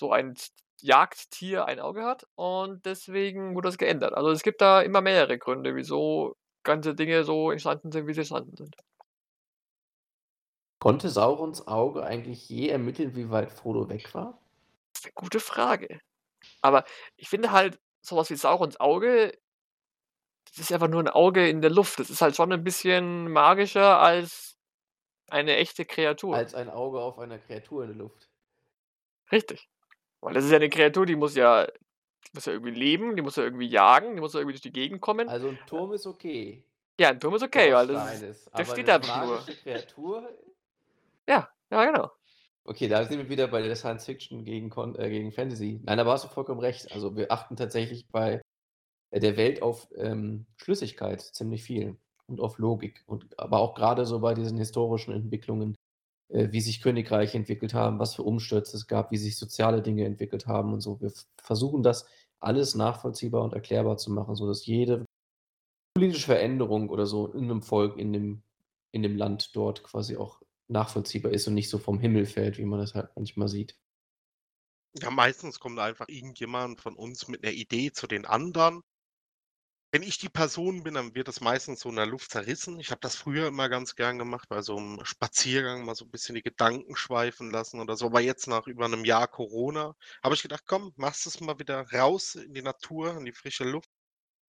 S3: so ein Jagdtier ein Auge hat und deswegen wurde das geändert. Also es gibt da immer mehrere Gründe, wieso ganze Dinge so entstanden sind, wie sie entstanden sind.
S2: Konnte Saurons Auge eigentlich je ermitteln, wie weit Frodo weg war?
S3: Das ist eine gute Frage. Aber ich finde halt, sowas wie Saurons Auge, das ist einfach nur ein Auge in der Luft. Das ist halt schon ein bisschen magischer als eine echte Kreatur.
S2: Als ein Auge auf einer Kreatur in der Luft.
S3: Richtig. Weil das ist ja eine Kreatur, die muss ja, die muss ja irgendwie leben, die muss ja irgendwie jagen, die muss ja irgendwie durch die Gegend kommen.
S2: Also ein Turm ist okay.
S3: Ja, ein Turm ist okay, weil das, ist, der steht da nur.
S2: Kreatur.
S3: Ja, ja, genau.
S2: Okay, da sind wir wieder bei der Science Fiction gegen, äh, gegen Fantasy. Nein, da hast du vollkommen recht. Also wir achten tatsächlich bei der Welt auf ähm, Schlüssigkeit ziemlich viel und auf Logik. Und aber auch gerade so bei diesen historischen Entwicklungen äh, wie sich Königreiche entwickelt haben, was für Umstürze es gab, wie sich soziale Dinge entwickelt haben und so. Wir versuchen das alles nachvollziehbar und erklärbar zu machen, sodass jede politische Veränderung oder so in einem Volk, in dem, in dem Land dort quasi auch nachvollziehbar ist und nicht so vom Himmel fällt, wie man das halt manchmal sieht.
S1: Ja, meistens kommt einfach irgendjemand von uns mit einer Idee zu den anderen wenn ich die Person bin, dann wird das meistens so in der Luft zerrissen. Ich habe das früher immer ganz gern gemacht, bei so einem Spaziergang mal so ein bisschen die Gedanken schweifen lassen oder so. Aber jetzt nach über einem Jahr Corona habe ich gedacht, komm, machst es mal wieder raus in die Natur, in die frische Luft.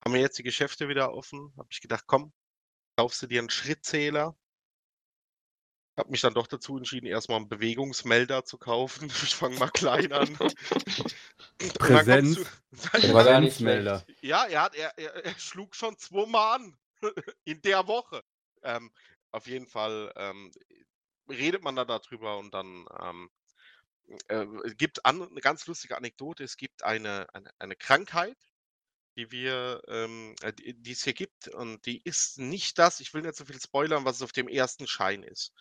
S1: Haben wir jetzt die Geschäfte wieder offen, habe ich gedacht, komm, kaufst du dir einen Schrittzähler, habe mich dann doch dazu entschieden, erstmal einen Bewegungsmelder zu kaufen. Ich fange mal klein an.
S4: Präsenz.
S2: war gar nicht Melder.
S1: Ja, er, hat, er, er, er, schlug schon zweimal an in der Woche. Ähm, auf jeden Fall ähm, redet man da darüber und dann ähm, äh, gibt an, eine ganz lustige Anekdote. Es gibt eine, eine, eine Krankheit, die wir, ähm, äh, die, die es hier gibt und die ist nicht das, ich will nicht so viel spoilern, was es auf dem ersten Schein ist.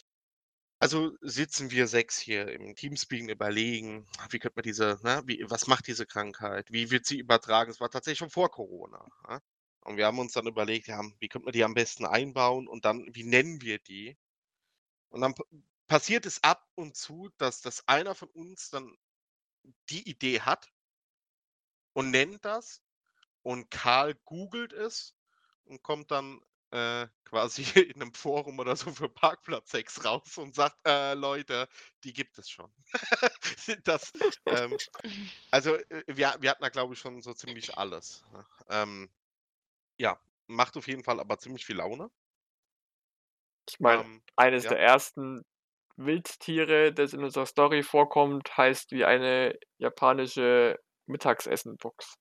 S1: Also sitzen wir sechs hier im Teamspeak und überlegen, wie könnte man diese, ne, wie, was macht diese Krankheit? Wie wird sie übertragen? Es war tatsächlich schon vor Corona. Ja? Und wir haben uns dann überlegt, ja, wie könnte man die am besten einbauen und dann, wie nennen wir die? Und dann passiert es ab und zu, dass, dass einer von uns dann die Idee hat und nennt das und Karl googelt es und kommt dann äh, quasi in einem Forum oder so für Parkplatz-Sex raus und sagt, äh, Leute, die gibt es schon. das, ähm, also äh, wir, wir hatten da glaube ich schon so ziemlich alles. Ne? Ähm, ja, macht auf jeden Fall aber ziemlich viel Laune.
S3: Ich meine, ähm, eines ja. der ersten Wildtiere, das in unserer Story vorkommt, heißt wie eine japanische Mittagsessenbox.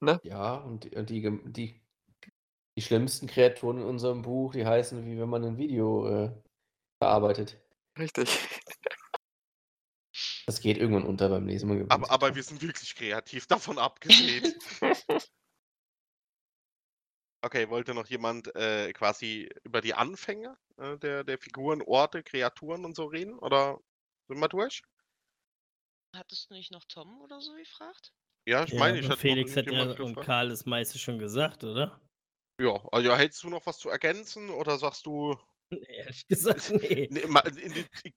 S3: Ne?
S2: Ja, und die, die, die, die schlimmsten Kreaturen in unserem Buch, die heißen, wie wenn man ein Video äh, verarbeitet.
S3: Richtig.
S2: Das geht irgendwann unter beim Lesen.
S1: Aber, aber wir sind wirklich kreativ, davon abgesehen. Okay, wollte noch jemand äh, quasi über die Anfänge äh, der, der Figuren, Orte, Kreaturen und so reden? Oder sind wir durch?
S5: Hattest du nicht noch Tom oder so gefragt?
S1: Ja, ich
S6: Ja,
S1: meine, ich hatte
S6: Felix hat ja und. Karl das meiste schon gesagt, oder?
S1: Ja, also hättest du noch was zu ergänzen oder sagst du,
S6: Nee, Ehrlich gesagt, nee.
S1: ne,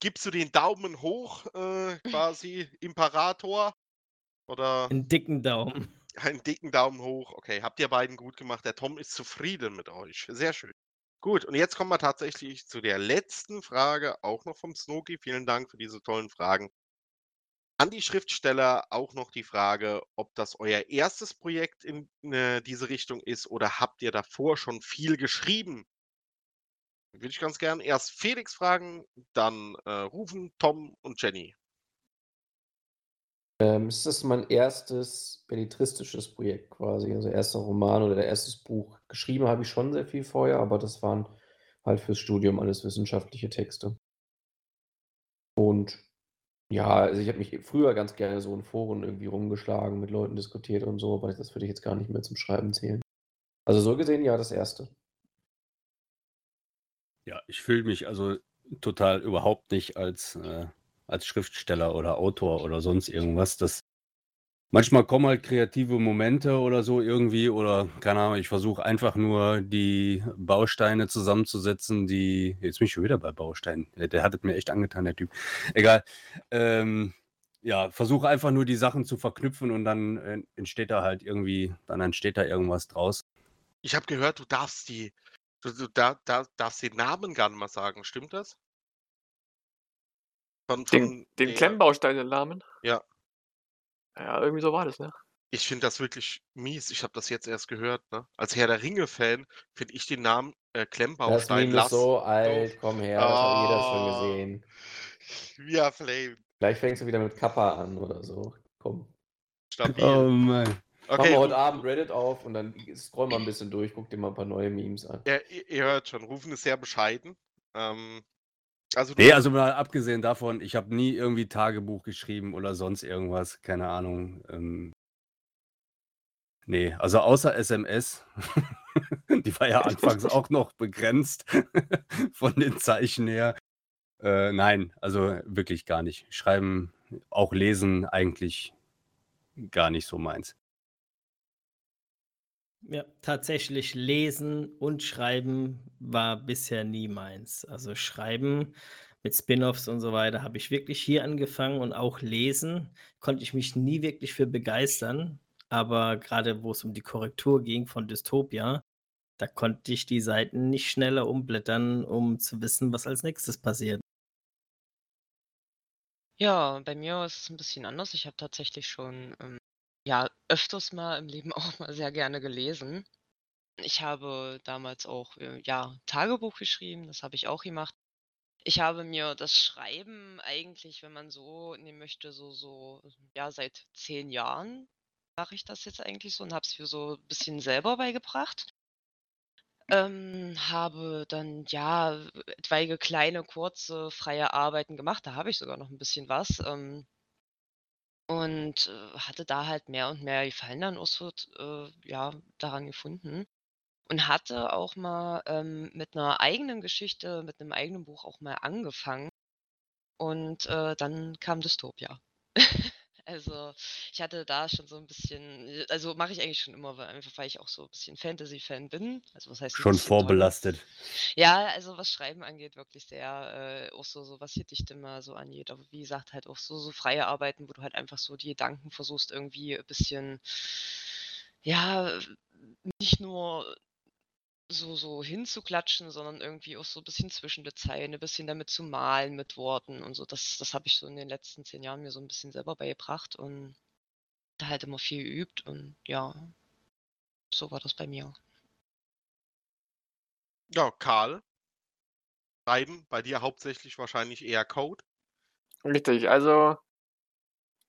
S1: gibst du den Daumen hoch äh, quasi, Imperator? Oder
S6: Einen dicken Daumen.
S1: einen dicken Daumen hoch? Okay, habt ihr beiden gut gemacht. Der Tom ist zufrieden mit euch. Sehr schön. Gut, und jetzt kommen wir tatsächlich zu der letzten Frage, auch noch vom Snoki. Vielen Dank für diese tollen Fragen. An die Schriftsteller auch noch die Frage, ob das euer erstes Projekt in äh, diese Richtung ist oder habt ihr davor schon viel geschrieben? Würde ich ganz gern erst Felix fragen, dann äh, Rufen, Tom und Jenny.
S2: Ähm, es ist mein erstes belletristisches Projekt quasi, also erster Roman oder erstes Buch. Geschrieben habe ich schon sehr viel vorher, aber das waren halt fürs Studium alles wissenschaftliche Texte. Und ja, also ich habe mich früher ganz gerne so in Foren irgendwie rumgeschlagen, mit Leuten diskutiert und so, aber das würde ich jetzt gar nicht mehr zum Schreiben zählen. Also so gesehen, ja, das erste.
S4: Ja, ich fühle mich also total überhaupt nicht als, äh, als Schriftsteller oder Autor oder sonst irgendwas. Das manchmal kommen halt kreative Momente oder so irgendwie oder keine Ahnung, ich versuche einfach nur die Bausteine zusammenzusetzen, die jetzt bin ich schon wieder bei Bausteinen. Der, der hat es mir echt angetan, der Typ. Egal. Ähm, ja, versuche einfach nur die Sachen zu verknüpfen und dann äh, entsteht da halt irgendwie, dann entsteht da irgendwas draus.
S1: Ich habe gehört, du darfst die, du, du da, da, darfst den Namen gar nicht mal sagen, stimmt das? Von,
S3: Den,
S1: von
S3: den den Namen?
S1: Ja.
S3: Ja, irgendwie so war das, ne?
S1: Ich finde das wirklich mies. Ich habe das jetzt erst gehört. Ne? Als Herr der Ringe-Fan finde ich den Namen äh,
S2: Das
S1: Klemmbaustein
S2: Meme ist so alt, komm her, das hat jeder schon
S1: Oh.
S2: gesehen.
S1: via Flame.
S2: Vielleicht fängst du wieder mit Kappa an oder so. Komm.
S1: Stabil.
S4: Oh Mann.
S2: Machen
S1: Okay,
S2: wir heute Abend Reddit auf und dann scroll mal ein bisschen durch, guck dir mal ein paar neue Memes an.
S1: ja, ihr, ihr hört schon, Rufen ist sehr bescheiden. Ähm, also
S4: Nee, also mal abgesehen davon, ich habe nie irgendwie Tagebuch geschrieben oder sonst irgendwas, keine Ahnung. Ähm, nee, also außer SMS, die war ja anfangs auch noch begrenzt von den Zeichen her. Äh, nein, also wirklich gar nicht. Schreiben, auch lesen eigentlich gar nicht so meins.
S6: Ja, tatsächlich lesen und schreiben war bisher nie meins. Also schreiben mit Spin-offs und so weiter habe ich wirklich hier angefangen und auch lesen konnte ich mich nie wirklich für begeistern. Aber gerade wo es um die Korrektur ging von Dystopia, da konnte ich die Seiten nicht schneller umblättern, um zu wissen, was als nächstes passiert.
S5: Ja, bei mir ist es ein bisschen anders. Ich habe tatsächlich schon, ähm, ja, öfters mal im Leben auch mal sehr gerne gelesen. Ich habe damals auch, äh, ja, Tagebuch geschrieben, das habe ich auch gemacht. Ich habe mir das Schreiben eigentlich, wenn man so nehmen möchte, so so, ja, seit 10 Jahren mache ich das jetzt eigentlich so und habe es mir so ein bisschen selber beigebracht. Ähm, habe dann, ja, etwaige kleine, kurze, freie Arbeiten gemacht. Da habe ich sogar noch ein bisschen was. Ähm, und äh, hatte da halt mehr und mehr Gefallen dann auch so, äh, ja, daran gefunden. Und hatte auch mal ähm, mit einer eigenen Geschichte, mit einem eigenen Buch auch mal angefangen. Und äh, dann kam Dystopia. Also ich hatte da schon so ein bisschen, äh, also mache ich eigentlich schon immer, weil einfach weil ich auch so ein bisschen Fantasy-Fan bin. Also was heißt
S4: Schon vorbelastet.
S5: Ja, also was Schreiben angeht, wirklich sehr, äh, auch so, so was hier Dichte mal so angeht. Aber wie gesagt, halt auch so, so freie Arbeiten, wo du halt einfach so die Gedanken versuchst, irgendwie ein bisschen, ja, nicht nur so, so hinzuklatschen, sondern irgendwie auch so ein bisschen zwischen den Zeilen, ein bisschen damit zu malen mit Worten und so. Das, das habe ich so in den letzten zehn Jahren mir so ein bisschen selber beigebracht und da halt immer viel geübt und ja, so war das bei mir.
S1: ja, Karl. schreiben. Bei dir hauptsächlich wahrscheinlich eher Code.
S3: Richtig, also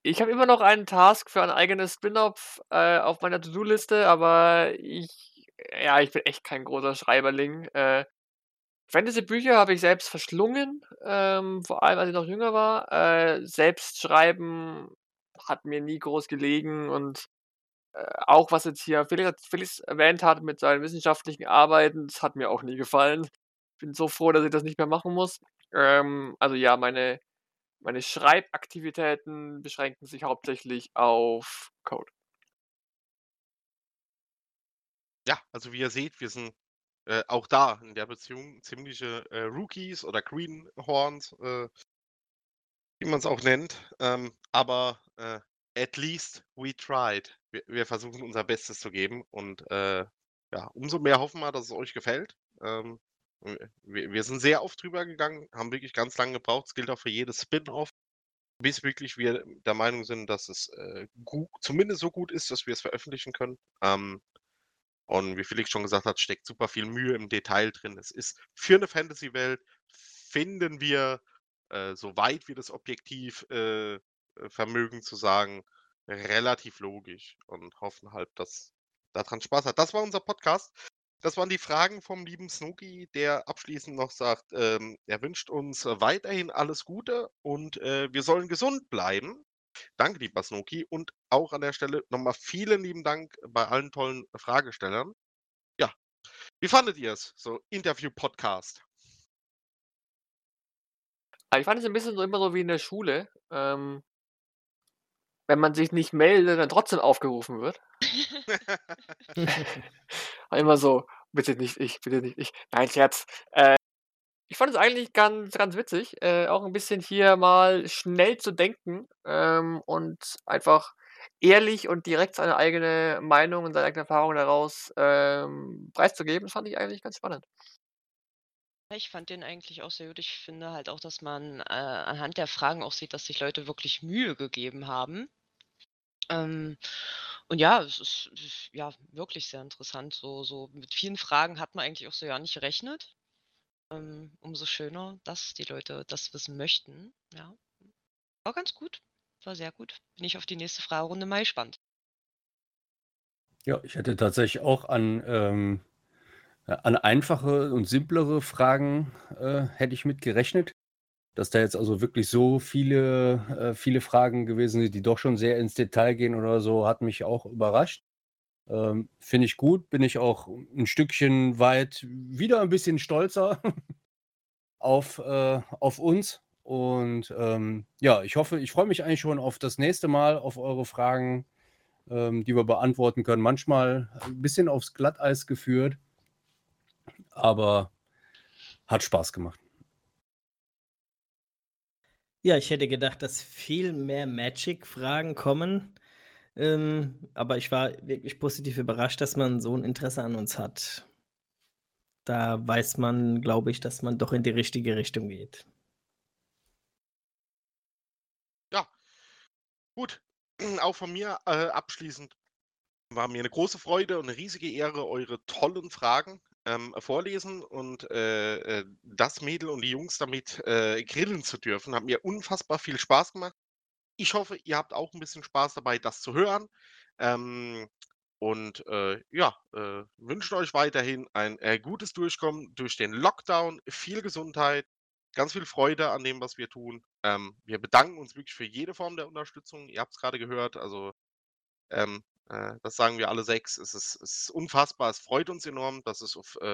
S3: ich habe immer noch einen Task für ein eigenes Spin-off äh, auf meiner To-Do-Liste, aber ich, ja, ich bin echt kein großer Schreiberling. Äh, Fantasy-Bücher habe ich selbst verschlungen, ähm, vor allem als ich noch jünger war. Äh, selbst schreiben hat mir nie groß gelegen und äh, auch was jetzt hier Felix, Felix erwähnt hat mit seinen wissenschaftlichen Arbeiten, das hat mir auch nie gefallen. Ich bin so froh, dass ich das nicht mehr machen muss. Ähm, also ja, meine, meine Schreibaktivitäten beschränken sich hauptsächlich auf Code.
S1: Ja, also wie ihr seht, wir sind äh, auch da in der Beziehung ziemliche äh, Rookies oder Greenhorns, äh, wie man es auch nennt. Ähm, aber äh, at least we tried. Wir, wir, versuchen unser Bestes zu geben und äh, ja, umso mehr hoffen wir, dass es euch gefällt. Ähm, wir, wir, sind sehr oft drüber gegangen, haben wirklich ganz lange gebraucht. Es gilt auch für jedes Spin-off, bis wirklich wir der Meinung sind, dass es äh, gut, zumindest so gut ist, dass wir es veröffentlichen können. Ähm, und wie Felix schon gesagt hat, steckt super viel Mühe im Detail drin. Es ist für eine Fantasy-Welt, finden wir, äh, soweit wir das objektiv äh, äh, vermögen zu sagen, relativ logisch und hoffen halt, dass daran Spaß hat. Das war unser Podcast. Das waren die Fragen vom lieben Snooki, der abschließend noch sagt, ähm, er wünscht uns weiterhin alles Gute und äh, wir sollen gesund bleiben. Danke, lieber Snooki. Und auch an der Stelle nochmal vielen lieben Dank bei allen tollen Fragestellern. Ja, wie fandet ihr es? So Interview-Podcast.
S3: Ah, ich fand es ein bisschen so immer so wie in der Schule. Ähm, wenn man sich nicht meldet, dann trotzdem aufgerufen wird. immer so, bitte nicht ich, bitte nicht ich. Nein, Scherz. Äh, ich fand es eigentlich ganz, ganz witzig, äh, auch ein bisschen hier mal schnell zu denken ähm, und einfach ehrlich und direkt seine eigene Meinung und seine eigene Erfahrung daraus ähm, preiszugeben. Das fand ich eigentlich ganz spannend.
S5: Ich fand den eigentlich auch sehr gut. Ich finde halt auch, dass man äh, anhand der Fragen auch sieht, dass sich Leute wirklich Mühe gegeben haben. Ähm, und ja, es ist, ist ja wirklich sehr interessant. So, so mit vielen Fragen hat man eigentlich auch so ja nicht gerechnet ähm, umso schöner, dass die Leute das wissen möchten. Ja. War ganz gut. War sehr gut. Bin ich auf die nächste Fragerunde mal gespannt.
S4: Ja, ich hätte tatsächlich auch an, ähm, an einfache und simplere Fragen äh, hätte ich mit gerechnet. Dass da jetzt also wirklich so viele, äh, viele Fragen gewesen sind, die doch schon sehr ins Detail gehen oder so, hat mich auch überrascht. Ähm, Finde ich gut, bin ich auch ein Stückchen weit wieder ein bisschen stolzer auf, äh, auf uns. Und ähm, ja, ich hoffe, ich freue mich eigentlich schon auf das nächste Mal, auf eure Fragen, ähm, die wir beantworten können. Manchmal ein bisschen aufs Glatteis geführt, aber hat Spaß gemacht.
S6: Ja, ich hätte gedacht, dass viel mehr Magic-Fragen kommen. Ähm, aber ich war wirklich positiv überrascht, dass man so ein Interesse an uns hat. Da weiß man, glaube ich, dass man doch in die richtige Richtung geht.
S1: Ja, gut. Auch von mir äh, abschließend war mir eine große Freude und eine riesige Ehre, eure tollen Fragen ähm, vorlesen und äh, äh das Mädel und die Jungs damit äh, grillen zu dürfen. Hat mir unfassbar viel Spaß gemacht. Ich hoffe, ihr habt auch ein bisschen Spaß dabei, das zu hören. Ähm, und äh, ja, äh, wünschen euch weiterhin ein äh, gutes Durchkommen durch den Lockdown, viel Gesundheit, ganz viel Freude an dem, was wir tun. Ähm, wir bedanken uns wirklich für jede Form der Unterstützung. Ihr habt es gerade gehört, also ähm, äh, das sagen wir alle sechs. Es ist, es ist, unfassbar, es freut uns enorm, dass es auf äh,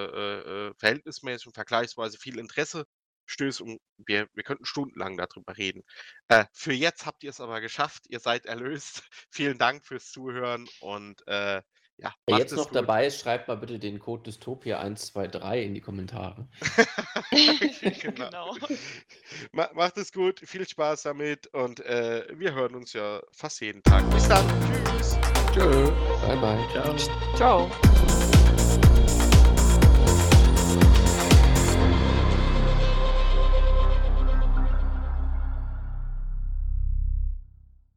S1: äh, verhältnismäßig und vergleichsweise viel Interesse stößt und wir, wir könnten stundenlang darüber reden. Äh, für jetzt habt ihr es aber geschafft, ihr seid erlöst. Vielen Dank fürs Zuhören und äh, ja.
S2: Wer jetzt noch gut. dabei ist, schreibt mal bitte den Code Dystopia 123 in die Kommentare.
S1: genau. genau. Macht es gut, viel Spaß damit und äh, wir hören uns ja fast jeden Tag. Bis dann. Tschüss.
S2: Tschö. Bye bye.
S3: Ciao. Ciao.